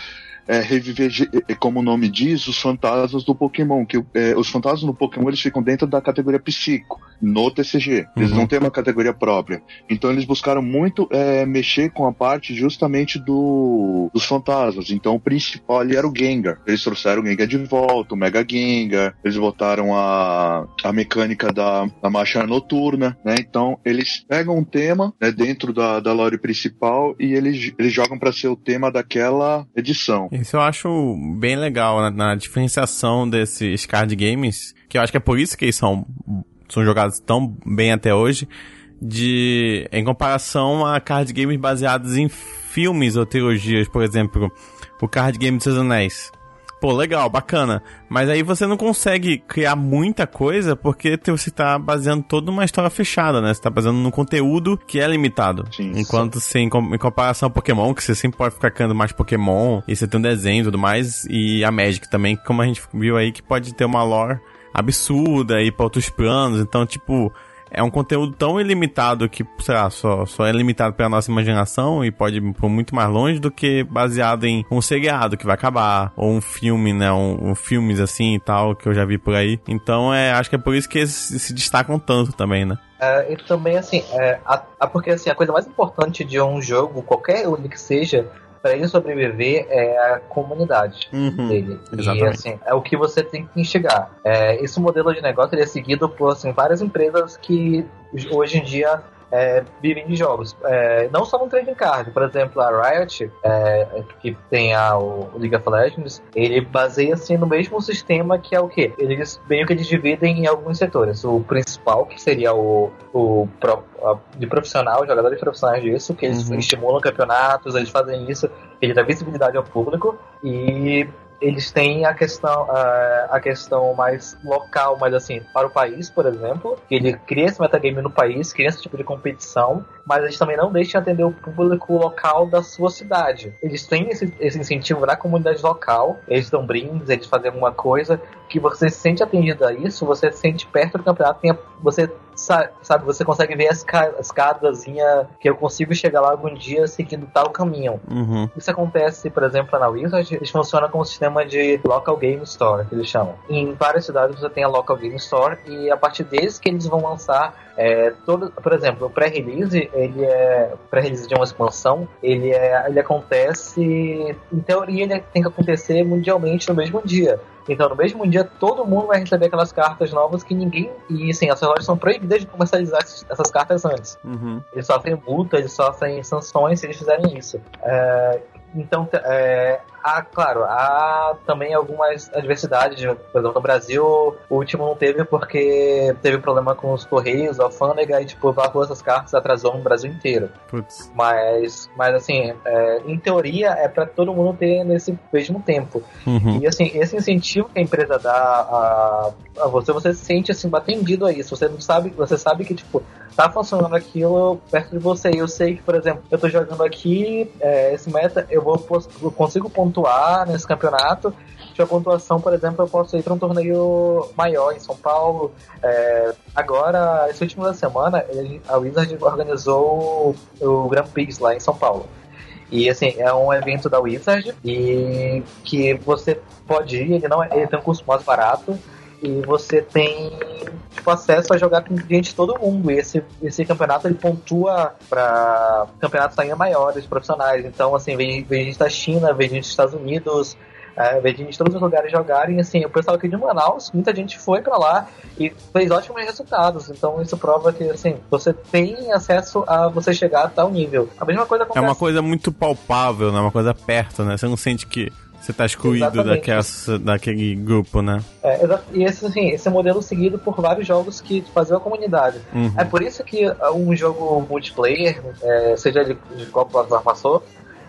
é, reviver, ge- é, como o nome diz, os fantasmas do Pokémon. Que é, os fantasmas do Pokémon eles ficam dentro da categoria psico, no TCG. Eles Uhum. não têm uma categoria própria. Então eles buscaram muito é, mexer com a parte justamente do, dos fantasmas. Então o principal ali era o Gengar. Eles trouxeram o Gengar de volta, o Mega Gengar. Eles botaram a, a mecânica da, da marcha noturna, né? Então eles pegam um tema né, dentro da, da lore principal e eles, eles jogam para ser o tema daquela edição. Isso eu acho bem legal na, na diferenciação desses card games, que eu acho que é por isso que eles são, são jogados tão bem até hoje, de em comparação a card games baseados em filmes ou trilogias, por exemplo, o card game dos Seus Anéis. Pô, legal, bacana. Mas aí você não consegue criar muita coisa porque você tá baseando toda uma história fechada, né? Você tá baseando num conteúdo que é limitado. Sim. Enquanto você, em, com- em comparação ao Pokémon, que você sempre pode ficar criando mais Pokémon, e você tem um desenho e tudo mais, e a Magic também, como a gente viu aí, que pode ter uma lore absurda e pra outros planos. Então, tipo, é um conteúdo tão ilimitado que, sei lá, só, só é limitado pela nossa imaginação e pode ir por muito mais longe do que baseado em um seriado que vai acabar, ou um filme, né? Um, um filmes assim e tal, que eu já vi por aí. Então, é, acho que é por isso que eles se destacam tanto também, né? É, e também, assim, é, a- a- porque assim, a coisa mais importante de um jogo, qualquer ele que seja, para ele sobreviver é a comunidade Uhum. dele. E exatamente. assim, é o que você tem que enxergar. É, esse modelo de negócio ele é seguido por assim, várias empresas que hoje em dia é, vivem de jogos. É, não só no trading card, por exemplo, a Riot, é, que tem a, o League of Legends, ele baseia assim no mesmo sistema que é o quê? Eles meio que eles dividem em alguns setores. O principal, que seria o, o pro- a- de profissional, jogadores profissionais disso, que eles Uhum. estimulam campeonatos, eles fazem isso, ele dá visibilidade ao público e eles têm a questão a, questão mais local, mas assim, para o país, por exemplo, ele cria esse metagame no país, cria esse tipo de competição, mas eles também não deixam de atender o público local da sua cidade. Eles têm esse, esse incentivo na comunidade local, eles dão brindes, eles fazem alguma coisa que você se sente atendido a isso, você se sente perto do campeonato, tem você sabe, você consegue ver a esca- a escadazinha que eu consigo chegar lá algum dia seguindo tal caminho. Uhum. Isso acontece, por exemplo, na Wizard, eles funcionam com um sistema de Local Game Store, que eles chamam. Em várias cidades você tem a Local Game Store e a partir deles que eles vão lançar é, todo, por exemplo, o pré-release, ele é pré-release de uma expansão, ele é, ele acontece, em teoria ele tem que acontecer mundialmente no mesmo dia. Então, no mesmo dia, todo mundo vai receber aquelas cartas novas que ninguém. E, assim, as lojas são proibidas de comercializar essas cartas antes. Uhum. Eles sofrem multa, eles sofrem sanções se eles fizerem isso. É, então, é, há, claro, há também algumas adversidades. de- Por exemplo, no Brasil, o último não teve porque teve problema com os Correios, a alfândega, e, tipo, barrou essas cartas, atrasou no Brasil inteiro. Putz. Mas, mas assim, é, em teoria, é para todo mundo ter nesse mesmo tempo. Uhum. E assim, esse incentivo que a empresa dá a, a você, você se sente assim, atendido a isso. Você não sabe, você sabe que, tipo, tá funcionando aquilo perto de você. E eu sei que, por exemplo, eu tô jogando aqui, é, esse meta, eu vou eu consigo pontuar nesse campeonato. Se a pontuação, por exemplo, eu posso ir para um torneio maior em São Paulo. É, agora, esse último da semana, a Wizard organizou o, o Grand Prix lá em São Paulo. E assim, é um evento da Wizard e que você pode ir, ele não é, ele tem um custo mais barato e você tem tipo, acesso a jogar com gente de todo mundo. E esse, esse campeonato ele pontua para campeonatos ainda maiores, profissionais. Então, assim, vem, vem gente da China, vem gente dos Estados Unidos, é, vem gente de todos os lugares jogarem. Assim, o pessoal aqui de Manaus, muita gente foi para lá e fez ótimos resultados. Então, isso prova que, assim, você tem acesso a você chegar a tal nível. A mesma coisa acontece... É uma coisa muito palpável, né? Uma coisa perto, né? Você não sente que você tá excluído daquela, daquele grupo, né? É, e esse, assim, esse é modelo seguido por vários jogos que faziam a comunidade. Uhum. É por isso que um jogo multiplayer, é, seja de, de qual plataforma passou,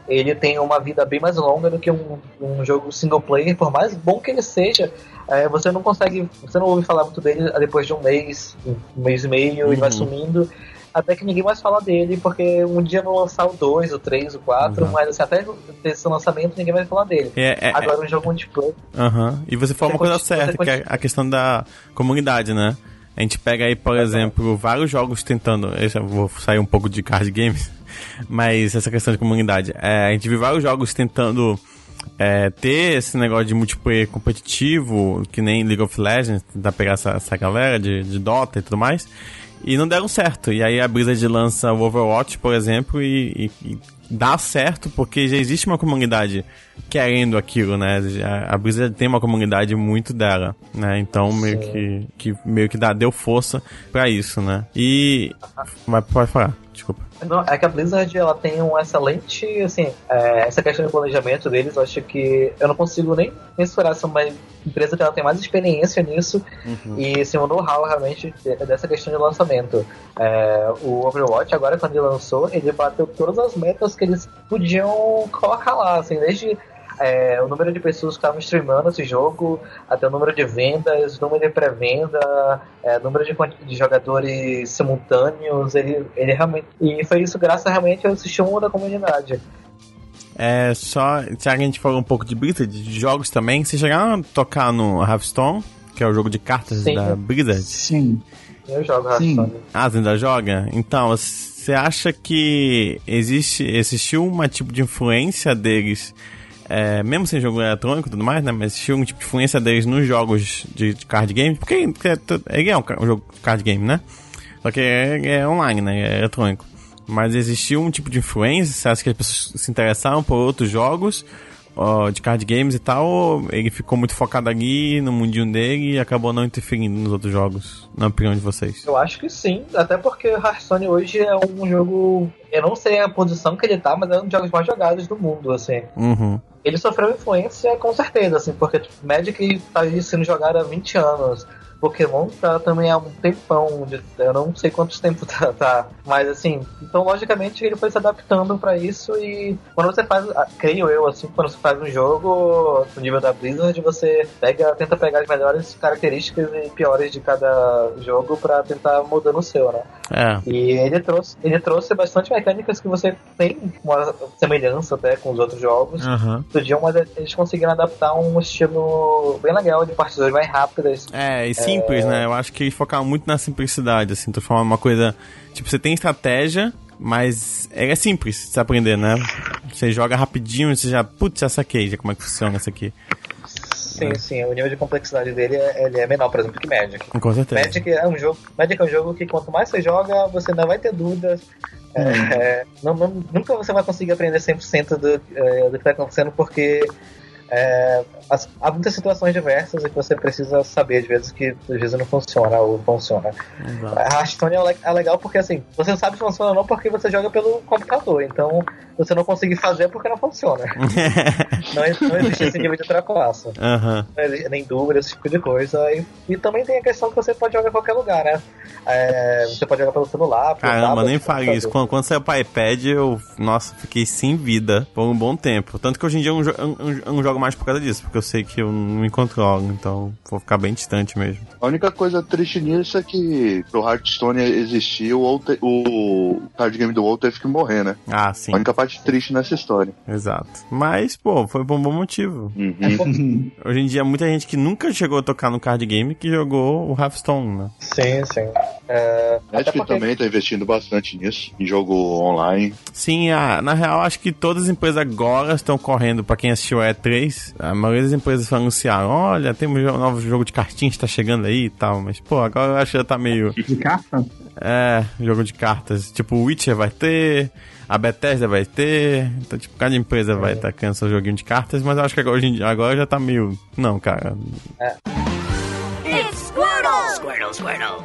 ele tem uma vida bem mais longa do que um, um jogo single player, por mais bom que ele seja, é, você não consegue, você não ouve falar muito dele depois de um mês, um mês e meio, uhum. e vai sumindo até que ninguém mais fala dele, porque um dia vão lançar o 2, o 3, o 4, uhum. mas assim, até esse lançamento ninguém vai falar dele. É, é, Agora é... um jogo multiplayer. Aham. Uhum. E você falou uma coisa certa, que é a questão da comunidade, né? A gente pega aí, por exemplo, vários jogos tentando. Eu vou sair um pouco de card games, *laughs* mas essa questão de comunidade. É, a gente viu vários jogos tentando é, ter esse negócio de multiplayer competitivo, que nem League of Legends, tentar pegar essa, essa galera de, de Dota e tudo mais e não deram certo. E aí a Blizzard lança o Overwatch, por exemplo, e, e, e dá certo porque já existe uma comunidade querendo aquilo, né? A Blizzard tem uma comunidade muito dela, né? Então meio que, que meio que dá, deu força para isso, né? E mas pode falar, desculpa. Não, é que a Blizzard ela tem um excelente, assim, é, essa questão de planejamento deles, eu acho que eu não consigo nem mensurar se é uma empresa que ela tem mais experiência nisso uhum. e assim, o know-how realmente dessa questão de lançamento. É, o Overwatch, agora quando ele lançou, ele bateu todas as metas que eles podiam colocar lá, assim, desde é, o número de pessoas que estavam streamando esse jogo, até o número de vendas, número de pré-venda, é, número de, de, jogadores simultâneos, ele, ele realmente. E foi isso graças a realmente ao estímulo da comunidade. É só. Se a gente falou um pouco de Blizzard, de jogos também, vocês chegaram a tocar no Hearthstone, que é o jogo de cartas Sim. da Blizzard? Sim. Eu jogo Hearthstone. Ah, você ainda joga? Então, você acha que existe, existiu uma tipo de influência deles é, mesmo sem jogo eletrônico e tudo mais, né? Mas existia um tipo de influência deles nos jogos de, de card game, porque ele é um, um, jogo de card game, né? Só que é, é online, né? É eletrônico. Mas existiu um tipo de influência, você acha que as pessoas se interessaram por outros jogos de card games e tal, ele ficou muito focado ali no mundinho dele e acabou não interferindo nos outros jogos, na opinião de vocês? Eu acho que sim, até porque Hearthstone hoje é um jogo. Eu não sei a posição que ele tá, mas é um dos jogos mais jogados do mundo, assim. Uhum. Ele sofreu influência com certeza, assim, porque Magic tá sendo jogado há 20 anos. Pokémon tá também há um tempão, de, eu não sei quantos tempos tá, tá, mas assim, então logicamente ele foi se adaptando para isso e quando você faz, ah, creio eu, assim, quando você faz um jogo no nível da Blizzard, você pega, tenta pegar as melhores características e piores de cada jogo para tentar mudar no seu, né? É. E ele trouxe, ele trouxe bastante mecânicas que você tem uma semelhança até com os outros jogos uhum. do dia, mas eles conseguiram adaptar um estilo bem legal de partidas mais rápidas. É, e simples, é... né? Eu acho que eles focavam muito na simplicidade, assim, falando uma coisa. Tipo, você tem estratégia, mas é simples de se aprender, né? Você joga rapidinho e você já, putz, já saquei já como é que funciona isso aqui. Sim, sim, o nível de complexidade dele é, ele é menor, por exemplo, que Magic. Com certeza. Magic é um jogo, Magic é um jogo que quanto mais você joga, você não vai ter dúvidas. É, hum. É, não, não, nunca você vai conseguir aprender 100% do, é, do que está acontecendo, porque é, as, há muitas situações diversas e que você precisa saber, às vezes, que às vezes não funciona ou funciona. Exato. A Hearthstone é, é legal porque, assim, você não sabe se funciona ou não porque você joga pelo computador. Então, você não consegue fazer porque não funciona. *laughs* não, não, existe esse nível de trapaço. Uhum. Nem dúvida, esse tipo de coisa. E, e, também tem a questão que você pode jogar em qualquer lugar, né? É, você pode jogar pelo celular. Pelo Caramba, tablet, nem fale isso. Quando, quando saiu para iPad, eu, nossa, fiquei sem vida por um bom tempo. Tanto que hoje em dia eu não, jogo jogo mais por causa disso, porque eu sei que eu não me controlo, então vou ficar bem distante mesmo. A única coisa triste nisso é que pro Hearthstone existir, o, WoW te- o card game do WoW teve que morrer, né? Ah, sim. A única parte triste nessa história. Exato. Mas, pô, foi por um bom motivo. Uhum. *laughs* Hoje em dia, muita gente que nunca chegou a tocar no card game que jogou o Hearthstone, né? Sim, sim. É, Magic porque- também tá investindo bastante nisso, em jogo online. Sim, a, na real, acho que todas as empresas agora estão correndo, pra quem assistiu a E3, a maioria das empresas anunciaram, olha, temos um novo jogo de cartinhas que tá chegando aí e tal, mas, pô, agora eu acho que já tá meio... De carta? É, jogo de cartas. Tipo, o Witcher vai ter, a Bethesda vai ter. Então, tipo, cada empresa vai estar tá seu joguinho de cartas, mas eu acho que agora, hoje em dia- agora já tá meio. Não, cara. It's Squirtle! Squirtle, Squirtle.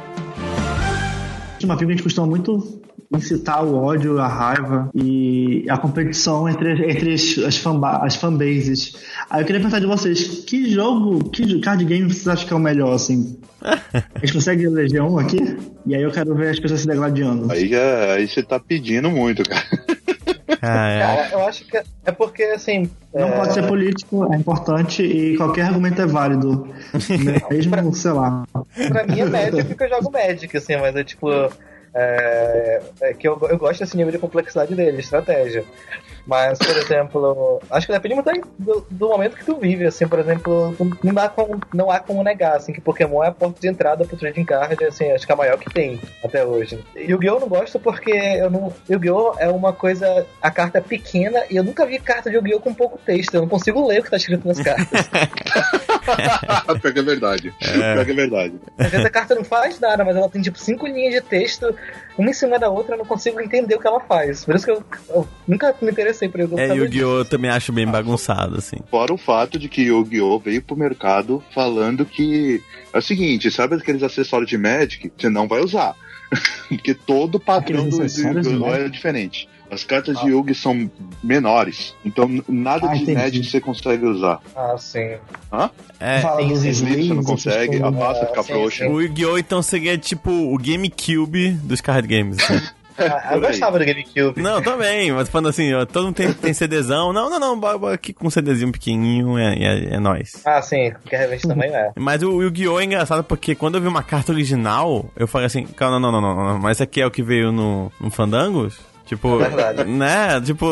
Uma pica a gente costuma muito incitar o ódio, a raiva e a competição entre, entre as, as, fanba- as fanbases. Aí eu queria perguntar de vocês, que jogo, que card game vocês acham que é o melhor, assim? *laughs* A gente consegue eleger um aqui? E aí eu quero ver as pessoas se degladiando. Aí, é, aí você tá pedindo muito, cara. Ah, é. Cara, eu acho que é porque, assim. Não é, pode ser político, é importante e qualquer argumento é válido. *laughs* Mesmo, sei lá. Pra mim é Magic que eu jogo Magic, assim, mas é tipo. É, é que eu, eu gosto desse nível de complexidade dele, estratégia. Mas, por exemplo, acho que depende muito do, do momento que tu vive, assim, por exemplo, não, dá como, não há como negar, assim, que Pokémon é a porta de entrada pro trading card, assim, acho que é a maior que tem até hoje. Yu-Gi-Oh! não gosto porque eu não. Yu-Gi-Oh! é uma coisa. A carta é pequena e eu nunca vi carta de Yu-Gi-Oh! com pouco texto, eu não consigo ler o que tá escrito nas cartas. *laughs* *laughs* Pior que é verdade. Pior que é verdade. Às vezes a carta não faz nada, mas ela tem tipo cinco linhas de texto, uma em cima da outra, eu não consigo entender o que ela faz. Por isso que eu, eu nunca me interessei por Yu-Gi-Oh! É, Yu-Gi-Oh! eu também acho bem bagunçado, assim. Fora o fato de que Yu-Gi-Oh! veio pro mercado falando que é o seguinte, sabe aqueles acessórios de Magic? Você não vai usar. *laughs* Porque todo padrão do Yu-Gi-Oh! é diferente. As cartas de Yu-Gi são menores, então nada Ah, de entendi. Magic você consegue usar. Ah, sim. É. Fala dos Sleep você não consegue, a massa fica sim, frouxa. sim. O Yu-Gi-Oh! então seria tipo o GameCube dos card games. assim. *laughs* Ah, eu Por aí. gostava do GameCube. não, também, mas falando assim, ó, todo mundo tem, tem CDzão. Não, não, não, bora, bora aqui com um CDzinho pequenininho, é, é, é nóis. Ah, sim, porque a revista também é. *laughs* Mas o Yu-Gi-Oh! é engraçado porque quando eu vi uma carta original, eu falei assim, calma, não, não, não, não, não, mas esse aqui é o que veio no, no Fandangos? Tipo, É verdade. né? Tipo,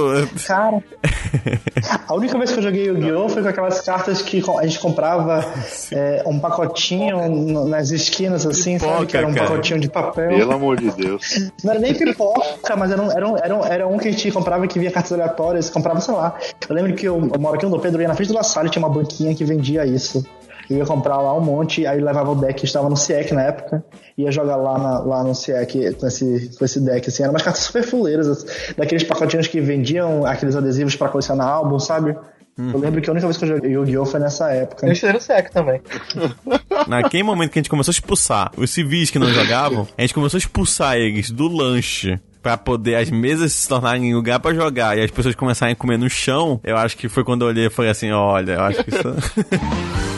Cara, *laughs* a única vez que eu joguei Yu-Gi-Oh! foi com aquelas cartas que a gente comprava é, um pacotinho n- nas esquinas, assim, sabe? Pipoca, Que era um cara. pacotinho de papel. Pelo amor de Deus. *laughs* Não era nem pipoca, mas era um, era, um, era, um, era um que a gente comprava que via cartas aleatórias, comprava, sei lá. Eu lembro que eu, eu moro aqui no Pedro, ia na frente do La Salle, tinha uma banquinha que vendia isso. Eu ia comprar lá um monte, aí levava o deck, estava no CIEC na época, ia jogar lá, na, lá no CIEC com esse, com esse deck, assim. Eram umas cartas super fuleiras, assim, daqueles pacotinhos que vendiam aqueles adesivos pra colecionar álbum, sabe? Eu lembro que a única vez que eu joguei Yu-Gi-Oh! foi nessa época. Eu estudei no SEC também. *laughs* naquele momento que a gente começou a expulsar os civis que não jogavam, a gente começou a expulsar eles do lanche. Pra poder as mesas se tornarem lugar pra jogar e as pessoas começarem a comer no chão, eu acho que foi quando eu olhei e falei assim: olha, eu acho que isso. *laughs*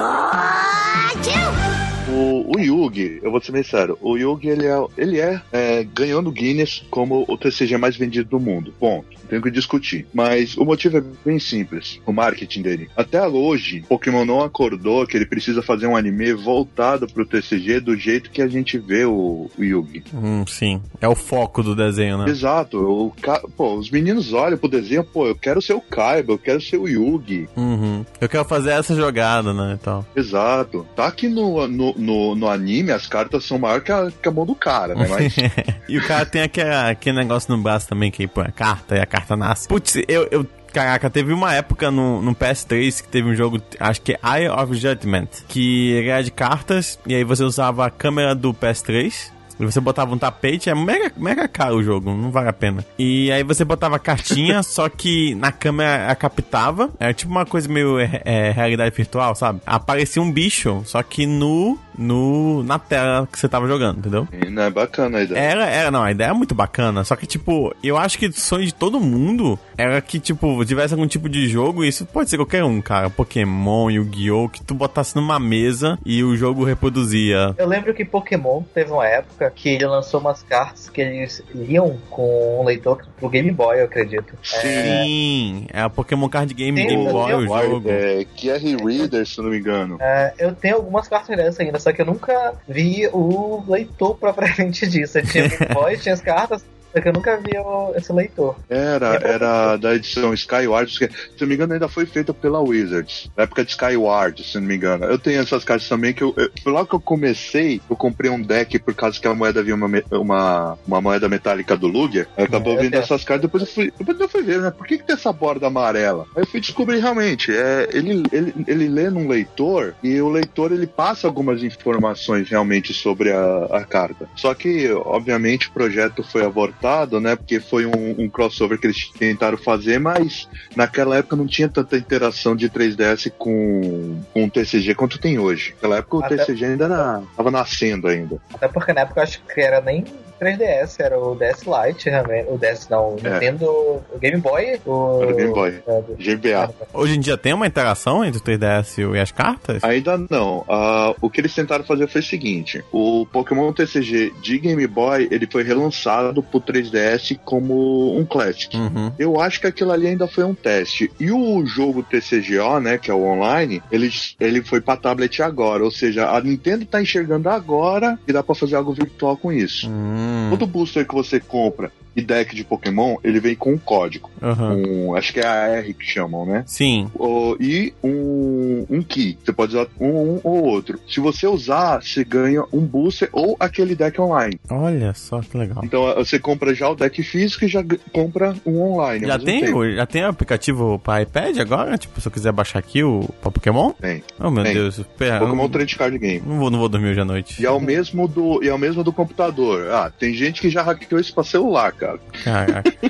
It's Raichu! O, Yugi, eu vou ser bem sério, o Yugi ele é, ele é, é ganhou no Guinness como o TCG mais vendido do mundo. Ponto. Não Tenho que discutir. Mas o motivo é bem simples, o marketing dele. Até hoje, Pokémon não acordou que ele precisa fazer um anime voltado pro TCG do jeito que a gente vê o, o Yugi. hum, sim. É o foco do desenho, né? Exato. O, pô, os meninos olham pro desenho, pô, eu quero ser o Kaiba, eu quero ser o Yugi. Uhum. Eu quero fazer essa jogada, né? Então. Exato. Tá que no, no, no, no anime as cartas são maior que a, que a mão do cara, né? Mas *laughs* e o cara tem aquele, aquele negócio no braço também que põe a carta e a carta nasce. Putz, eu. eu Caraca, teve uma época no, no PS3 que teve um jogo, acho que é Eye of Judgment, que era de cartas, e aí você usava a câmera do PS3, e você botava um tapete, é mega, mega caro o jogo, não vale a pena. E aí você botava cartinha, *laughs* só que na câmera a captava, era tipo uma coisa meio é, é, realidade virtual, sabe? Aparecia um bicho, só que nu no, na tela que você tava jogando, entendeu? E não é bacana a ideia. Era, era, não, a ideia é muito bacana. Só que, tipo, eu acho que o sonho de todo mundo era que, tipo, tivesse algum tipo de jogo, e isso pode ser qualquer um, cara. Pokémon, Yu-Gi-Oh! que tu botasse numa mesa e o jogo reproduzia. Eu lembro que Pokémon teve uma época que ele lançou umas cartas que eles liam com um leitor pro Game Boy, eu acredito. Sim, é a Pokémon Card Game Sim, Game Boy, o jogo. É, QR Reader, se não me engano. É, eu tenho algumas cartas dessas ainda, só que eu nunca vi o leitor propriamente *laughs* disso. Eu tinha o Game Boy, tinha as cartas, só que eu nunca vi esse leitor. Era, É. era da edição Skyward, se não me engano, ainda foi feita pela Wizards. Na época de Skyward, se não me engano. Eu tenho essas cartas também que eu, eu, lá que eu comecei, eu comprei um deck por causa que a moeda vinha uma, uma, uma moeda metálica do Lugia. Aí acabou É, vindo é. essas cartas, depois eu fui, depois eu fui ver, né? Por que, que tem essa borda amarela? Aí eu fui descobrir realmente, é, ele, ele, ele lê num leitor e o leitor ele passa algumas informações realmente sobre a, a carta. Só que, obviamente, o projeto foi abortado, né? Porque foi um, um crossover que eles tentaram fazer, mas naquela época não tinha tanta interação de 3DS com, com o TCG quanto tem hoje. Naquela época o Até- TCG ainda era, tava nascendo ainda. Até porque na época eu acho que era nem 3DS, era o DS Lite, realmente. O DS não, o É. Nintendo, o Game Boy, o. Era o Game Boy. é, do- GBA. Hoje em dia tem uma interação entre o 3DS e as cartas? Ainda não. Ah, o que eles tentaram fazer foi o seguinte: o Pokémon TCG de Game Boy ele foi relançado pro 3DS como um Classic. Uhum. Eu acho que aquilo ali ainda foi um teste. E o jogo TCGO, né, que é o online, ele, ele foi pra tablet agora. Ou seja, a Nintendo tá enxergando agora e dá pra fazer algo virtual com isso. Hum. Todo booster que você compra e deck de Pokémon, ele vem com um código. Uhum. Um, acho que é a R que chamam, né? Sim. O- e um, um key. Você pode usar um, um ou outro. Se você usar, você ganha um booster ou aquele deck online. Olha só que legal. Então você compra já o deck físico e já compra um online. Já tem, o- já tem aplicativo pra iPad agora? Tipo, se eu quiser baixar aqui o pra Pokémon? Tem. Oh, meu Tem. Deus. Pera, Pokémon não, Trade Card Game. não vou, não vou dormir hoje à noite. E é o mesmo do, e é o mesmo do computador. Ah, tem gente que já hackeou isso pra celular, cara. Caraca. *laughs*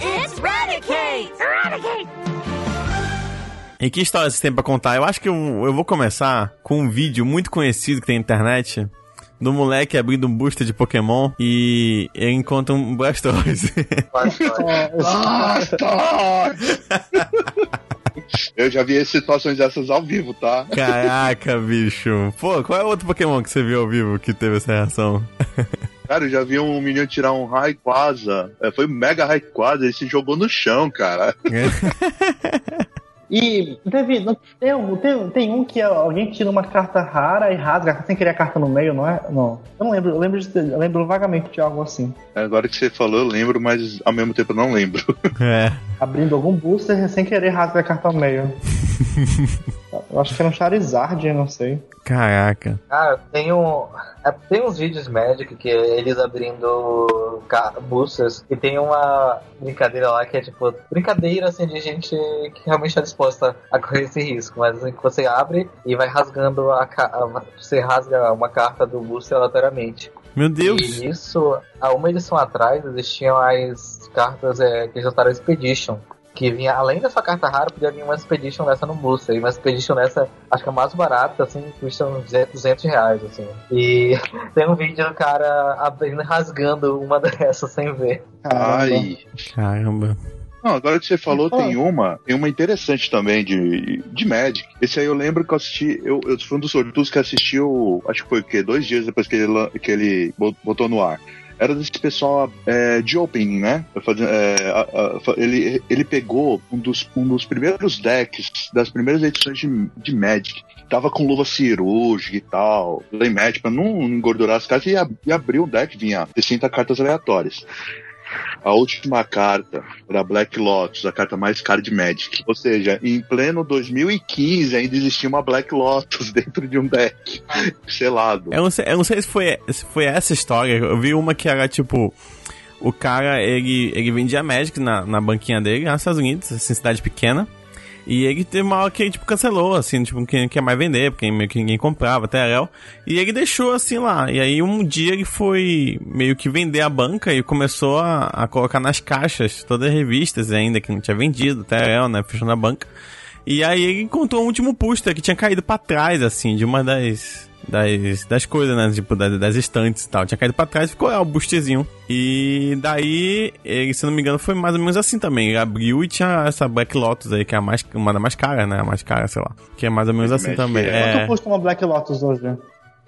It's Raticate! Eradicate! E que história você tem pra contar? Eu acho que eu, eu vou começar com um vídeo muito conhecido que tem na internet do moleque abrindo um booster de Pokémon e ele encontra um Blastoise. Eu já vi situações dessas ao vivo, tá? Caraca, bicho. Pô, qual é o outro Pokémon que você viu ao vivo que teve essa reação? Cara, eu já vi um menino tirar um Rayquaza. É, foi um Mega Rayquaza, ele se jogou no chão, cara. *laughs* E teve, não, tem, tem, tem um que alguém tira uma carta rara e rasga sem querer a carta no meio, não é? Não. Eu não lembro, eu lembro, de- eu lembro vagamente de algo assim. Agora que você falou, eu lembro, mas ao mesmo tempo eu não lembro. *laughs* É. Abrindo algum booster sem querer rasga a carta no meio. *laughs* eu acho que era um Charizard, eu não sei. Caraca. Cara, tem um. É, tem uns vídeos Magic que é eles abrindo boosters e tem uma brincadeira lá que é tipo, brincadeira assim de gente que realmente está disposta a correr esse risco, mas assim que você abre e vai rasgando a, a- você rasga uma carta do booster aleatoriamente. Meu Deus. E isso, há uma edição atrás existiam as cartas é, que já estavam Expedition. Que vinha, além dessa carta rara, podia vir uma Expedition dessa no booster. E uma Expedition dessa, acho que é mais barata, assim, custa uns 200 200 reais, assim. E *laughs* tem um vídeo do cara abrindo, rasgando uma *laughs* dessas sem ver. Ai. Caramba. Não, agora que você falou, Ah. tem uma, tem uma interessante também de, de Magic. Esse aí eu lembro que eu assisti, eu, eu fui um dos sortudos que assistiu, acho que foi o quê? Dois dias depois que ele, que ele bot- botou no ar. Era desse pessoal é, de opening, né? Fazendo, é, a- a- ele, ele pegou um dos, um dos primeiros decks das primeiras edições de, de Magic. Tava com luva cirúrgica e tal, play Magic, pra não engordurar as cartas, e, ab- e abriu o deck, vinha 60 cartas aleatórias. A última carta era Black Lotus, a carta mais cara de Magic. Ou seja, em pleno 2015 ainda existia uma Black Lotus *laughs* dentro de um deck selado. Eu não sei, eu não sei se, foi, se foi essa história. Eu vi uma que era tipo. O cara, ele, ele vendia Magic na, na banquinha dele, nos Estados Unidos, assim, cidade pequena. E ele teve uma hora que ele, tipo, cancelou, assim, tipo, quem quer mais vender, porque meio que ninguém comprava, até Arel. E ele deixou, assim, lá. E aí, um dia ele foi meio que vender a banca e começou a, a colocar nas caixas todas as revistas ainda, que não tinha vendido, até Arel, né, fechando a banca. E aí ele encontrou um último booster que tinha caído pra trás, assim, de uma das. Das, das coisas, né? Tipo, das, das estantes e tal. Tinha caído pra trás e ficou lá o boosterzinho. E daí, ele, se não me engano, foi mais ou menos assim também. Ele abriu e tinha essa Black Lotus aí, que é a mais, uma das mais caras, né? A mais cara, sei lá. Que é mais ou menos assim também. é. É, custa uma Black Lotus hoje?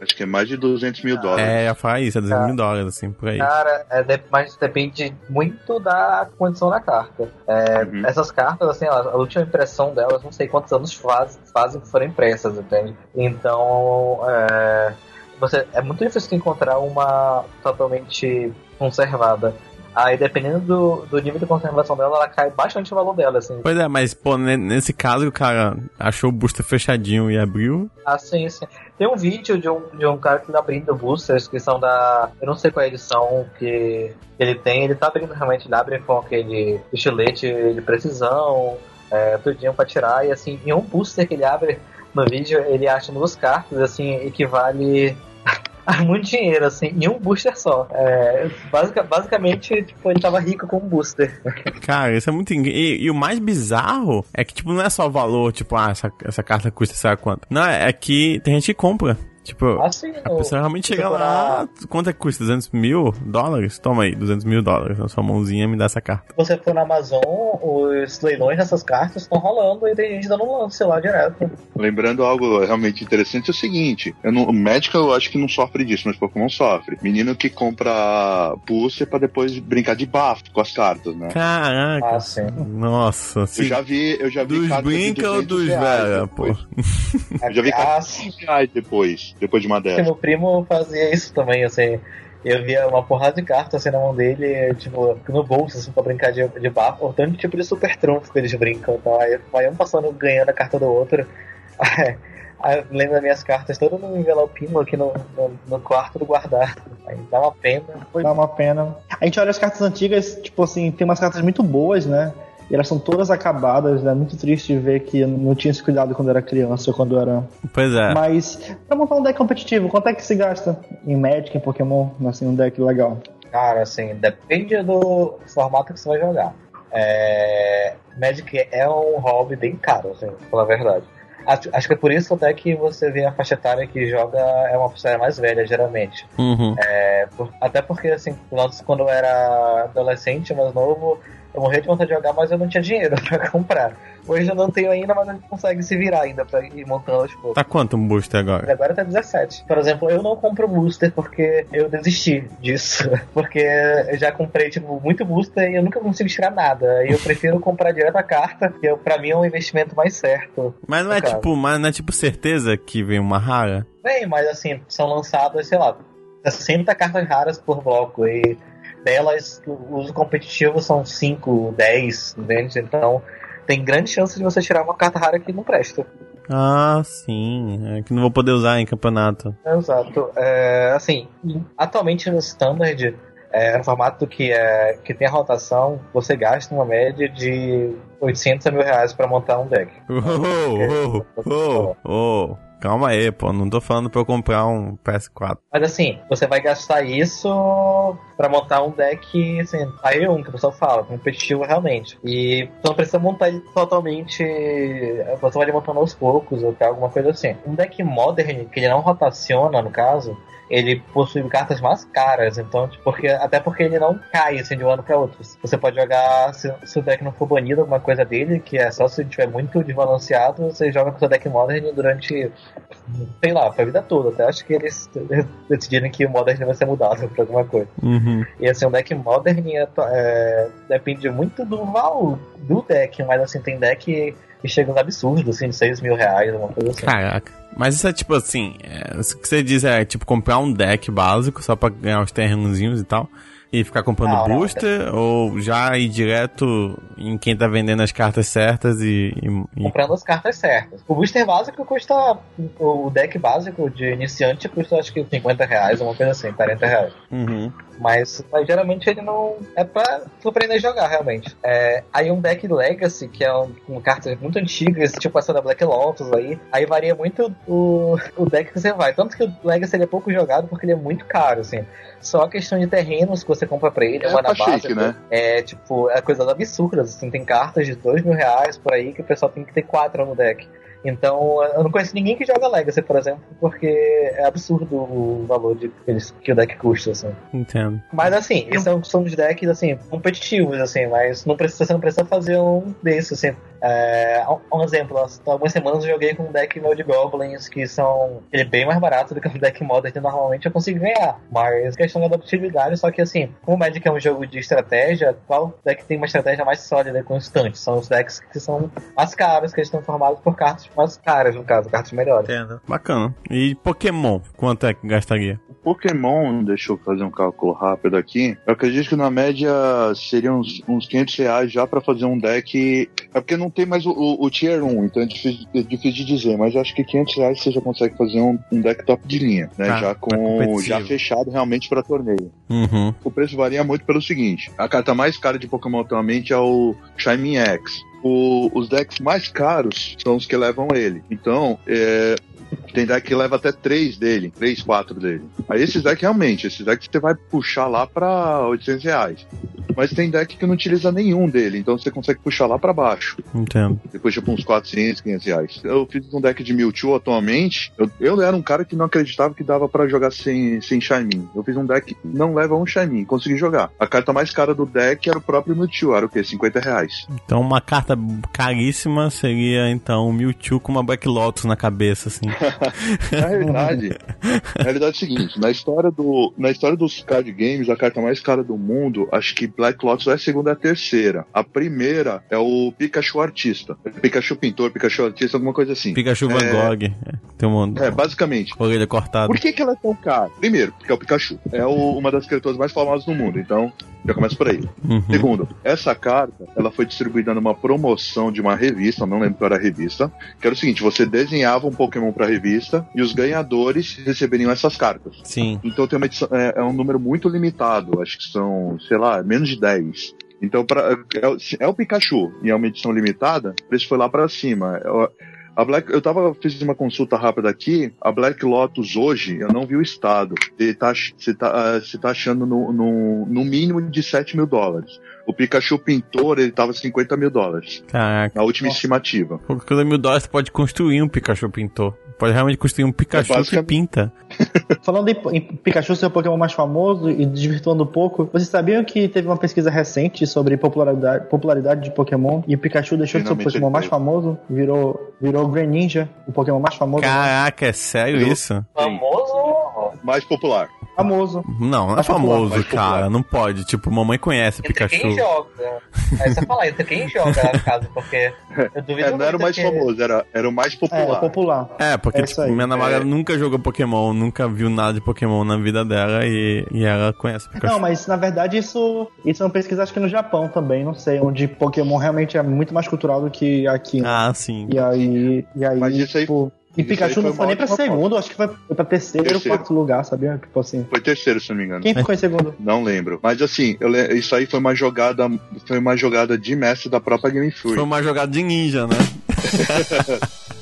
Acho que é mais de 200 mil dólares. é, ia falar isso, é 200 mil dólares, assim, por aí. Cara, é, de- mas depende muito da condição da carta. É, Uhum. Essas cartas, assim, a, a última impressão delas, não sei quantos anos faz, fazem que foram impressas, entende? Então, é, você, é muito difícil encontrar uma totalmente conservada. Aí, dependendo do, do nível de conservação dela, ela cai bastante o valor dela, assim. Pois é, mas, pô, ne- nesse caso o cara achou o booster fechadinho e abriu. Ah, sim, sim. Tem um vídeo de um, de um cara que tá abrindo boosters que são da. Eu não sei qual é a edição que ele tem. Ele tá abrindo realmente, ele abre com aquele estilete de precisão, é, tudinho pra tirar. E assim, em um booster que ele abre no vídeo, ele acha duas cartas, assim, equivale. *laughs* muito dinheiro, assim, em um booster só. É, basica- basicamente, tipo, ele tava rico com um booster. *laughs* Cara, isso é muito. E, e o mais bizarro é que, tipo, não é só o valor, tipo, ah, essa, essa carta custa lá quanto. Não, é que tem gente que compra. Tipo, Assim, a pessoa realmente chega lá. Quanto é que custa? 200 mil dólares? Toma aí, 200 mil dólares na sua mãozinha me dá essa carta. Se você for na Amazon, os leilões dessas cartas estão rolando e tem gente dando um lance lá direto. Lembrando algo realmente interessante é o seguinte: eu não, o Magic eu acho que não sofre disso, mas Pokémon sofre. Menino que compra booster pra depois brincar de bafo com as cartas, né? Caraca. Ah, sim. Nossa. Eu já vi, eu já vi dos brinca ou 200 dos velha, pô? Eu já vi Ah, cartas sim. de 100 reais depois, depois de uma dessas. meu primo fazia isso também, assim. Eu via uma porrada de cartas assim na mão dele, tipo, no bolso, assim, pra brincar de, de bafo, ou tanto tipo de super trunfo que eles brincam. Então, aí vai um passando ganhando a carta do outro. *laughs* Aí eu lembro das minhas cartas todas no envelopinho aqui no, no, no quarto do guardar. Aí dá uma pena. Dá uma pena. A gente olha as cartas antigas, tipo assim, tem umas cartas muito boas, né? E elas são todas acabadas, né? Muito triste ver que eu não tinha esse cuidado quando era criança ou quando era. Pois é. Mas, pra montar um deck competitivo, quanto é que se gasta em Magic, em Pokémon, assim, um deck legal? Cara, assim, depende do formato que você vai jogar. É... Magic é um hobby bem caro, assim, pela verdade. Acho, acho que é por isso até que você vê a faixa etária que joga é uma pessoa mais velha, geralmente. Uhum. É, por- até porque, assim, quando eu era adolescente, mais novo, eu morria de vontade de jogar, mas eu não tinha dinheiro *laughs* pra comprar. Hoje eu não tenho ainda, mas a gente consegue se virar ainda pra ir montando aos poucos. Tá quanto um booster agora? Agora tá 17. Por exemplo, eu não compro booster porque eu desisti disso. *laughs* Porque eu já comprei, tipo, muito booster e eu nunca consigo tirar nada. E eu prefiro comprar direto a carta, que eu- pra mim é um investimento mais certo. Mas não é Cara. tipo, mas não é tipo certeza que vem uma rara? Bem, mas assim, são lançadas, sei lá, 60 cartas raras por bloco. E delas, o uso competitivo são 5, 10, entende? Então tem grande chance de você tirar uma carta rara que não presta. Ah, sim. É que não vou poder usar em campeonato. Exato. É, assim, atualmente no Standard, é, no formato que, é, que tem a rotação, você gasta uma média de 800 a mil reais pra montar um deck. *laughs* Oh, oh, oh, oh. Calma aí, pô. Não tô falando pra eu comprar um PS4. Mas assim, você vai gastar isso pra montar um deck, assim, aí um que o pessoal fala, competitivo realmente. E você não precisa montar ele totalmente. Você vai montando aos poucos ou alguma coisa assim. Um deck modern, que ele não rotaciona, no caso, ele possui cartas mais caras, então, tipo, porque, até porque ele não cai assim de um ano para outro. Você pode jogar, se, se o deck não for banido, alguma coisa dele, que é só se ele estiver muito desbalanceado, você joga com o seu deck modern durante, sei lá, pra vida toda. Até acho que eles *laughs* decidirem que o modern vai ser mudado pra alguma coisa. Uhum. E assim, o deck modern é, é, depende muito do valor do deck, mas assim, tem deck que chega uns absurdos, assim, de 6 mil reais, uma coisa assim. Caraca. Mas isso é tipo assim, é, o que você diz é tipo comprar um deck básico só pra ganhar os terrenozinhos e tal. E ficar comprando Não, não, booster, ou já ir direto em quem tá vendendo as cartas certas e. e- comprando as cartas certas. O booster básico custa. O deck básico de iniciante custa acho que 50 reais, uma coisa assim, 40 reais. Uhum. Mas, mas geralmente ele não. É pra surpreender jogar, realmente. É, aí um deck Legacy, que é um, um cartas muito antigas, tipo essa da Black Lotus aí, aí varia muito o, o deck que você vai. Tanto que o Legacy ele é pouco jogado porque ele é muito caro, assim. Só a questão de terrenos que você compra pra ele, É uma na pra base. chique, né? É tipo, é coisa absurda. Assim, tem cartas de dois mil reais por aí que o pessoal tem que ter quatro no deck. Então, eu não conheço ninguém que joga Legacy, por exemplo, porque é absurdo o valor de, que eles- que o deck custa, assim. Entendo. Mas assim, esses são, são os decks assim, competitivos, assim, mas não precisa, você não precisa fazer um desses, assim. É, um, exemplo, há algumas semanas eu joguei com um deck meu de Goblins, que são. Ele é bem mais barato do que um deck Modern, que normalmente eu consigo ganhar. Mas questão da adaptabilidade, só que assim, como o Magic é um jogo de estratégia, qual deck tem uma estratégia mais sólida e constante? São os decks que são mais caros, que eles estão formados por cartas mais caras, no caso, cartas melhores. Entendo. Bacana. E Pokémon, quanto é que gastaria? Pokémon, deixa eu fazer um cálculo rápido aqui. Eu acredito que na média seriam uns, uns 500 reais já pra fazer um deck. É porque não tem mais o, o- o Tier 1, então é difícil, é difícil de dizer, mas acho que 500 reais você já consegue fazer um, um deck top de linha, né? Tá, já tá com já fechado realmente pra torneio. Uhum. O preço varia muito pelo seguinte: a carta mais cara de Pokémon atualmente é o Shiny X. O- os decks mais caros são os que levam ele. Então, é, tem deck que leva até três dele, três, quatro dele. Aí esses decks realmente, esses decks você vai puxar lá pra 800 reais. Mas tem deck que não utiliza nenhum dele, então você consegue puxar lá pra baixo. Entendo. Depois tipo uns 400, 500 reais. Eu fiz um deck de Mewtwo atualmente. Eu, eu era um cara que não acreditava que dava pra jogar sem, sem Shaymin. Eu fiz um deck que não leva um Shaymin, consegui jogar. A carta mais cara do deck era o próprio Mewtwo, era o quê? 50 reais. Então uma carta caríssima seria então o Mewtwo com uma Black Lotus na cabeça, assim. *laughs* Na realidade, na realidade é o seguinte, na história, do, na história dos card games, a carta mais cara do mundo, acho que Black Lotus é a segunda e a terceira. A primeira é o Pikachu Artista. Pikachu Pintor, Pikachu Artista, alguma coisa assim. Pikachu Van Gogh. É, Tem uma É, basicamente. orelha cortada. Por que, que ela é tão cara? Primeiro, porque é o Pikachu. É o- uma das criaturas mais famosas do mundo, então já começa por aí. Uhum. Segundo, essa carta ela foi distribuída numa promoção de uma revista, não lembro qual era a revista, que era o seguinte: você desenhava um Pokémon pra revista e os ganhadores receberiam essas cartas. Sim. Então tem uma edição, é, é um número muito limitado, acho que são, sei lá, menos de 10. Então pra, é, o- é o Pikachu e é uma edição limitada, o preço foi lá pra cima. Eu, a Black, eu tava, fiz uma consulta rápida aqui, a Black Lotus hoje, eu não vi o estado. Ele tá, tá, ah, você tá achando no, no, no mínimo de 7 mil dólares. O Pikachu Pintor, ele tava 50 mil dólares, Caraca. na última estimativa. Por cada mil dólares você pode construir um Pikachu pintor. Pode realmente construir um Pikachu que basicamente- pinta. *laughs* Falando em, em Pikachu ser o Pokémon mais famoso e desvirtuando um pouco, vocês sabiam que teve uma pesquisa recente sobre popularidade, popularidade de Pokémon e o Pikachu deixou de ser o Pokémon mais famoso, virou, virou Greninja, o Pokémon mais famoso. Caraca, é sério Eu- isso? Famoso. Mais popular. Famoso. Não, não é popular, famoso, popular. cara. Não pode. Tipo, mamãe conhece Entre Pikachu. quem joga. Aí você fala, entre quem joga, no caso, porque eu duvido É, não era o mais que- famoso, era, era o mais É, popular. é popular. É, porque É tipo, minha namorada É. nunca jogou Pokémon, nunca viu nada de Pokémon na vida dela e, e ela conhece Pikachu. Não, mas na verdade isso, isso é uma pesquisa acho que no Japão também, não sei, onde Pokémon realmente é muito mais cultural do que aqui. Ah, sim. E aí, e aí, Mas isso aí- tipo, e Pikachu aí não foi foi nem pra segundo, acho que foi, foi pra terceiro, ou Terceiro. quarto lugar, sabia? Tipo assim. Foi terceiro, se não me engano. Quem ficou em segundo? Não lembro. Mas assim, eu le- isso aí foi uma jogada. Foi uma jogada de mestre da própria Game Freak. Foi uma jogada de ninja, né? *laughs*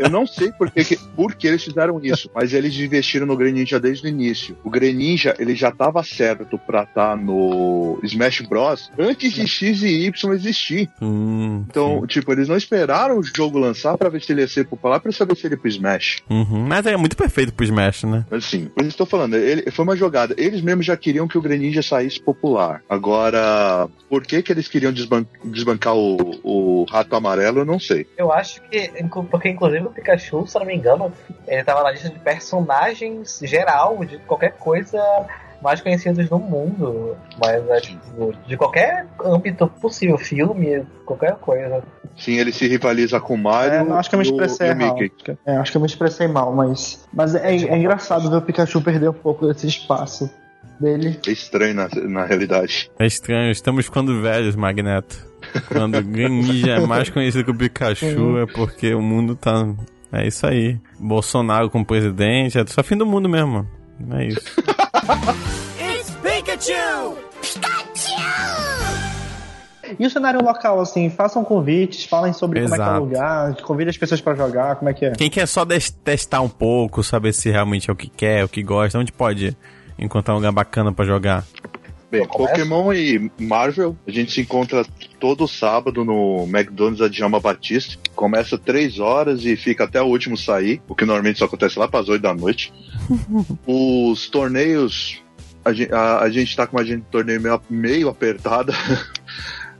Eu não sei por que, por que eles fizeram isso, mas eles investiram no Greninja desde o início. O Greninja, ele já estava certo pra estar no Smash Bros. antes de X e Y existir. Hum, Então, tipo, eles não esperaram o jogo lançar pra ver se ele ia ser popular pra saber se ele ia pro Smash. uhum. Mas é muito perfeito pro Smash, né? Assim, por isso que eu tô falando, ele, foi uma jogada. Eles mesmos já queriam que o Greninja saísse popular. Agora, por que que eles queriam desban- desbancar o, o rato amarelo, eu não sei. Eu acho que, porque inclusive o Pikachu, se eu não me engano, ele tava na lista de personagens geral de qualquer coisa mais conhecidos no mundo. Mas é, tipo, de qualquer âmbito possível, filme, qualquer coisa. Sim, ele se rivaliza com o Mario É, acho que eu me expressei mal. Mickey. Acho que- É, acho que eu me expressei mal, mas. Mas é, é engraçado ver o Pikachu perder um pouco desse espaço dele. É estranho na, na realidade. É estranho, estamos ficando velhos, Magneto. Quando o Greninja é mais conhecido que o Pikachu é porque o mundo tá. É isso aí. Bolsonaro como presidente, é só fim do mundo mesmo. É isso. It's Pikachu! Pikachu! Pikachu! E o cenário local, assim, façam convites, falem sobre Exato. como é que é o lugar, convide as pessoas para jogar, como é que é. Quem quer só testar um pouco, saber se realmente é o que quer, o que gosta, onde pode encontrar um lugar bacana para jogar? Bem, Pokémon e Marvel, a gente se encontra todo sábado no McDonald's Adjama Batista. Começa 3 horas e fica até o último sair, o que normalmente só acontece lá para as 8 da noite. *laughs* Os torneios, a gente, a, a gente tá com uma gente torneio meio, meio apertada.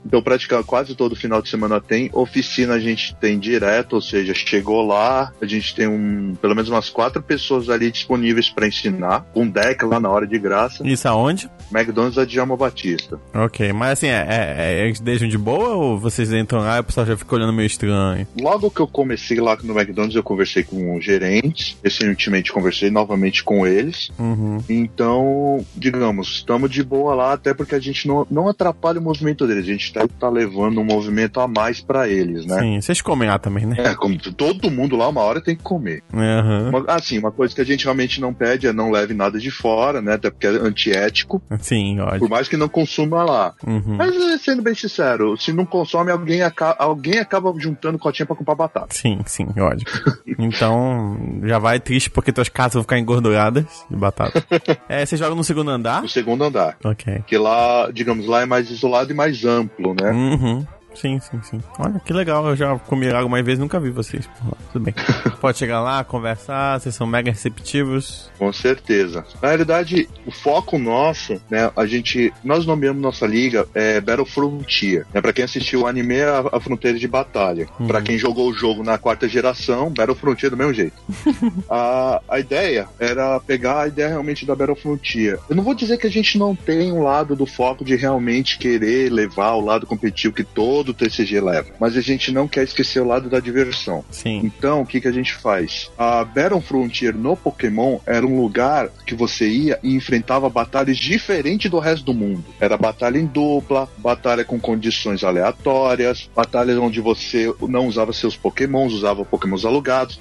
Então, praticamente quase todo final de semana tem. Oficina a gente tem direto, ou seja, chegou lá, a gente tem um, pelo menos umas quatro pessoas ali disponíveis para ensinar. Um deck lá na hora de graça. Isso aonde? McDonald's a Djalma Batista. Ok, mas assim, é, é, é, eles deixam de boa ou vocês entram lá e o pessoal já fica olhando meio estranho? Logo que eu comecei lá no McDonald's, eu conversei com os gerentes. Recentemente conversei novamente com eles. Uhum. Então, digamos, estamos de boa lá, até porque a gente não, não atrapalha o movimento deles. A gente está tá levando um movimento a mais para eles, né? Sim, vocês comem lá também, né? É, como todo mundo lá, uma hora tem que comer. Uhum. Assim, uma coisa que a gente realmente não pede é não leve nada de fora, né? Até porque é antiético. Sim, ótimo. Por mais que não consuma lá. Uhum. Mas, eh, sendo bem sincero, se não consome, alguém, aca alguém acaba juntando cotinha pra comprar batata. Sim, sim, ótimo. *laughs* então, já vai triste porque tuas casas vão ficar engorduradas de batata. *laughs* é, você joga no segundo andar? No segundo andar. Ok. Que lá, digamos, lá é mais isolado e mais amplo, né? Uhum. Sim, sim, sim. Olha que legal, eu já comi água mais vezes nunca vi vocês. Tudo bem. *laughs* Pode chegar lá, conversar, vocês são mega receptivos. Com certeza. Na realidade, o foco nosso, né, a gente, nós nomeamos nossa liga é, Battle Frontier. Né, pra quem assistiu o anime, a, a Fronteira de Batalha. Uhum. Pra quem jogou o jogo na quarta geração, Battle Frontier do mesmo jeito. *laughs* a, a ideia era pegar a ideia realmente da Battle Frontier. Eu não vou dizer que a gente não tem um lado do foco de realmente querer levar o lado competitivo que todo todo TCG leva. Mas a gente não quer esquecer o lado da diversão. Sim. Então, o que, que a gente faz? A Battle Frontier no Pokémon era um lugar que você ia e enfrentava batalhas diferentes do resto do mundo. Era batalha em dupla, batalha com condições aleatórias, batalhas onde você não usava seus Pokémons, usava Pokémons alugados.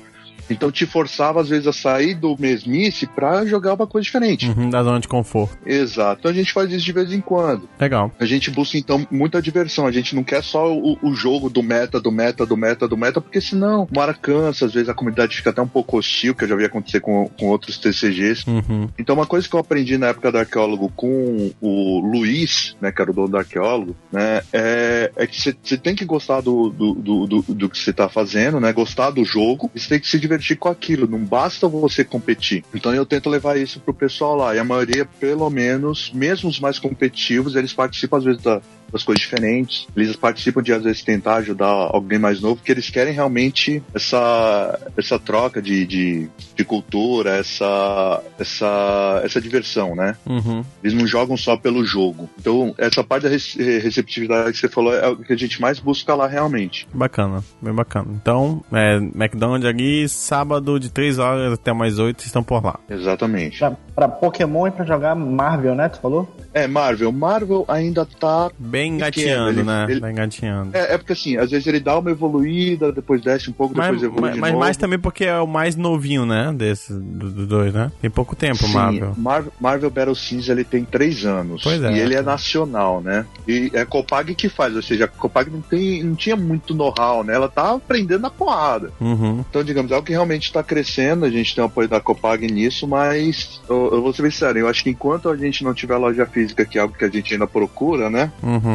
Então te forçava às vezes a sair do mesmice para jogar uma coisa diferente. Uhum, da zona de conforto. Exato. Então a gente faz isso de vez em quando. Legal. A gente busca então muita diversão. A gente não quer só o, o jogo do meta, do meta, do meta, do meta, porque senão uma hora cansa, às vezes a comunidade fica até um pouco hostil, que eu já vi acontecer com, com outros TCGs. Uhum. Então uma coisa que eu aprendi na época do arqueólogo com o Luiz, né, que era o dono do arqueólogo, né, é, é que você tem que gostar do, do, do, do, do que você tá fazendo, né, gostar do jogo, e você tem que se divertir divertir com aquilo, não basta você competir. Então eu tento levar isso pro pessoal lá, e a maioria, pelo menos, mesmo os mais competitivos, eles participam às vezes da, das coisas diferentes. Eles participam de às vezes tentar ajudar alguém mais novo, porque eles querem realmente essa, essa troca de, de, de cultura, essa, essa, essa diversão, né? Uhum. Eles não jogam só pelo jogo. Então, essa parte da receptividade que você falou é o que a gente mais busca lá realmente. Bacana, bem bacana. Então, é, McDonald's ali, sábado de 3 horas até mais 8, estão por lá. Exatamente. Pra, pra Pokémon e pra jogar Marvel, né? Tu falou? É, Marvel. Marvel ainda tá bem engatinhando, né? Ele, bem engatinhando. É, é, porque assim, às vezes ele dá uma evoluída, depois desce um pouco, mas, depois evolui mas, de mas novo. mais também porque é o mais novinho, né? Desses dos do dois, né? Tem pouco tempo, Sim, Marvel. Marvel. Marvel Battle Cinza ele tem três anos. Pois é. E ele é nacional, né? E é a Copag que faz, ou seja, a Copag não, tem, não tinha muito know-how, né? Ela tá aprendendo na porrada. Uhum. Então, digamos, é algo que realmente está crescendo, a gente tem o apoio da Copag nisso, mas eu, eu vou ser bem sério, eu acho que enquanto a gente não tiver loja física, que é algo que a gente ainda procura, né? Uhum.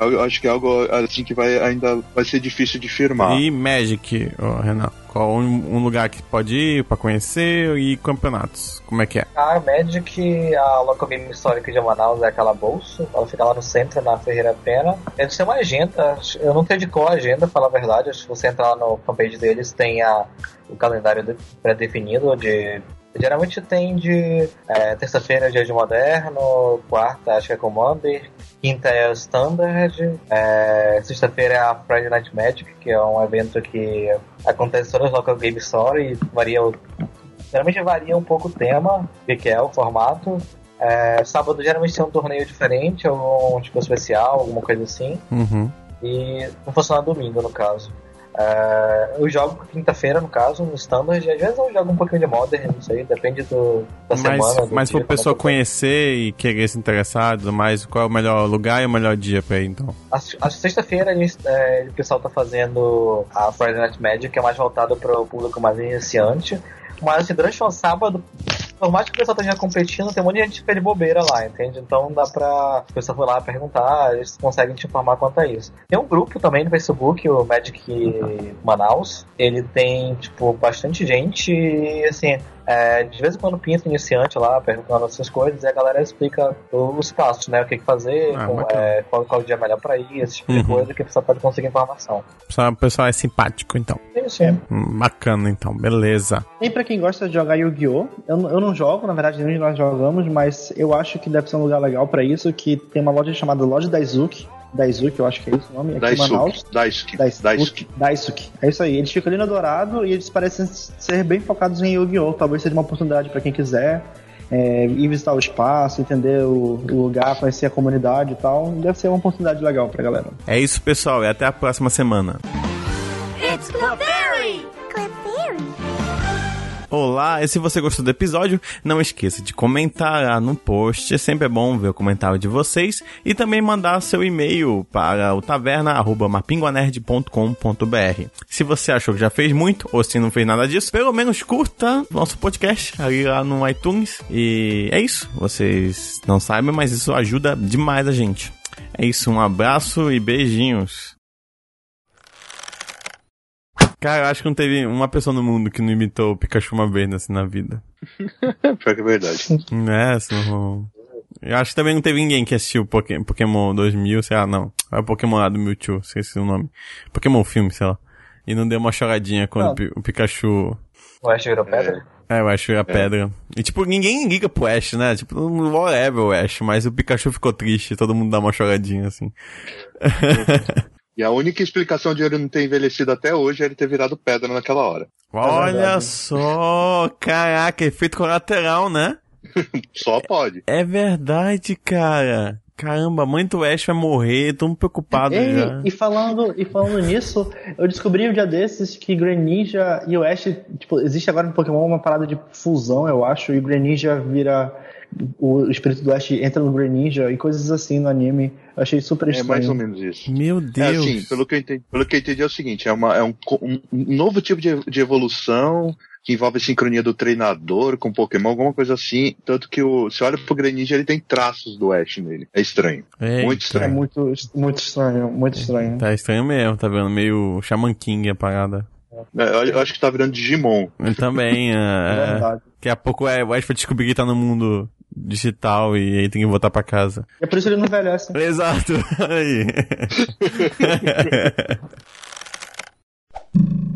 Eu acho que é algo assim que vai ainda vai ser difícil de firmar. E Magic, oh, Renan? Qual um, um, lugar que pode ir para conhecer e campeonatos? Como é que é? A Magic, a Local Game Histórica de Manaus é aquela bolsa. Ela fica lá no centro, na Ferreira Pena. Eles têm uma agenda. Eu não sei de qual agenda, falar a verdade. Se você entrar no fanpage deles, tem a, o calendário pré-definido de Geralmente tem de é, terça-feira dia de moderno, quarta acho que é Commander, quinta é o Standard, é, sexta-feira é a Friday Night Magic, que é um evento que acontece todas as local game store e varia geralmente varia um pouco o tema, o que é o formato. É, sábado geralmente tem um torneio diferente, algum tipo especial, alguma coisa assim. Uhum. E não funciona domingo no caso. É, eu jogo quinta-feira, no caso, no Standard, às vezes eu jogo um pouquinho de Modern, não sei, depende do, da Mas, semana. do mas dia, pra pessoa como que eu tô. conhecer e querer se interessar, e tudo mais, qual é o melhor lugar e o melhor dia pra ir, então? A, a sexta-feira é, o pessoal tá fazendo a Friday Night Magic, que é mais voltado para o público mais iniciante. Mas assim, durante o sábado, por mais que o pessoal esteja competindo, tem um monte de gente que de bobeira lá, entende? Então dá pra. O pessoal foi lá perguntar, eles conseguem te informar quanto a isso. Tem um grupo também no Facebook, o Magic Manaus. Ele tem, tipo, bastante gente e assim. É, de vez em quando pinta iniciante lá, perguntando essas coisas, e a galera explica os passos, né? O que, que fazer, Ah, com- é, qual, qual o dia melhor pra ir, esse tipo Uhum. de coisa, que a pessoa pode conseguir informação. O pessoal é simpático, então. Isso, Hum, Bacana, então. Beleza. E pra quem gosta de jogar Yu-Gi-Oh! Eu, não- eu não jogo, na verdade, nem nós jogamos, mas eu acho que deve ser um lugar legal pra isso, que tem uma loja chamada Loja Daisuke. Daisuke, eu acho que é isso o nome, aqui em Manaus. Daisuke. Daisuke. Daisuke. Daisuke. É isso aí. Eles ficam ali no Dourado e eles parecem ser bem focados em Yu-Gi-Oh! Talvez seja uma oportunidade pra quem quiser é, ir visitar o espaço, entender o, o lugar, conhecer a comunidade e tal. Deve ser uma oportunidade legal pra galera. É isso, pessoal. E até a próxima semana. Olá, e se você gostou do episódio, não esqueça de comentar lá no post. Sempre é bom ver o comentário de vocês. E também mandar seu e-mail para o taverna.mapinguanerd.com.br. Se você achou que já fez muito, ou se não fez nada disso, pelo menos curta nosso podcast ali lá no iTunes. E é isso. Vocês não sabem, mas isso ajuda demais a gente. É isso, um abraço e beijinhos. Cara, eu acho que não teve uma pessoa no mundo que não imitou o Pikachu uma vez assim, na vida. *laughs* Pior que é verdade. É, assim, não- Eu acho que também não teve ninguém que assistiu Poké- Pokémon 2000, sei lá, não. É o Pokémon lá do Mewtwo, esqueci o nome. Pokémon filme, sei lá. E não deu uma choradinha quando Não. o Pi- o Pikachu... O Ash virou pedra? É, eu acho a pedra. E tipo, ninguém liga pro Ash, né? Tipo, whatever o Ash, mas o Pikachu ficou triste, todo mundo dá uma choradinha, assim. *laughs* E a única explicação de ele não ter envelhecido até hoje é ele ter virado pedra naquela hora. Olha verdade. só! Caraca, efeito colateral, né? *laughs* Só pode. É verdade, cara. Caramba, a mãe do Ash vai morrer, tô preocupado Ei, já. e falando, e falando nisso, eu descobri um dia desses que Greninja e o Ash, tipo, existe agora no Pokémon uma parada de fusão, eu acho, e o Greninja vira. O espírito do Ash entra no Greninja e coisas assim no anime. Eu achei super É estranho. mais ou menos isso. Meu É Deus. assim, pelo que eu entendi, pelo que eu entendi é o seguinte, é, uma, é um, um novo tipo de, de evolução que envolve a sincronia do treinador com Pokémon, alguma coisa assim. Tanto que o, você olha pro Greninja, ele tem traços do Ash nele. É estranho. Eita. Muito É estranho. muito, muito estranho, muito estranho. Tá estranho mesmo, tá vendo? Meio Shaman King a parada. É, eu, acho que tá virando Digimon. Eu também, É é, *laughs* verdade. Daqui a pouco é, o Ash vai descobrir que tá no mundo digital e aí tem que voltar pra casa. É por isso ele não envelhece. *laughs* Exato. *laughs* Aí. *laughs*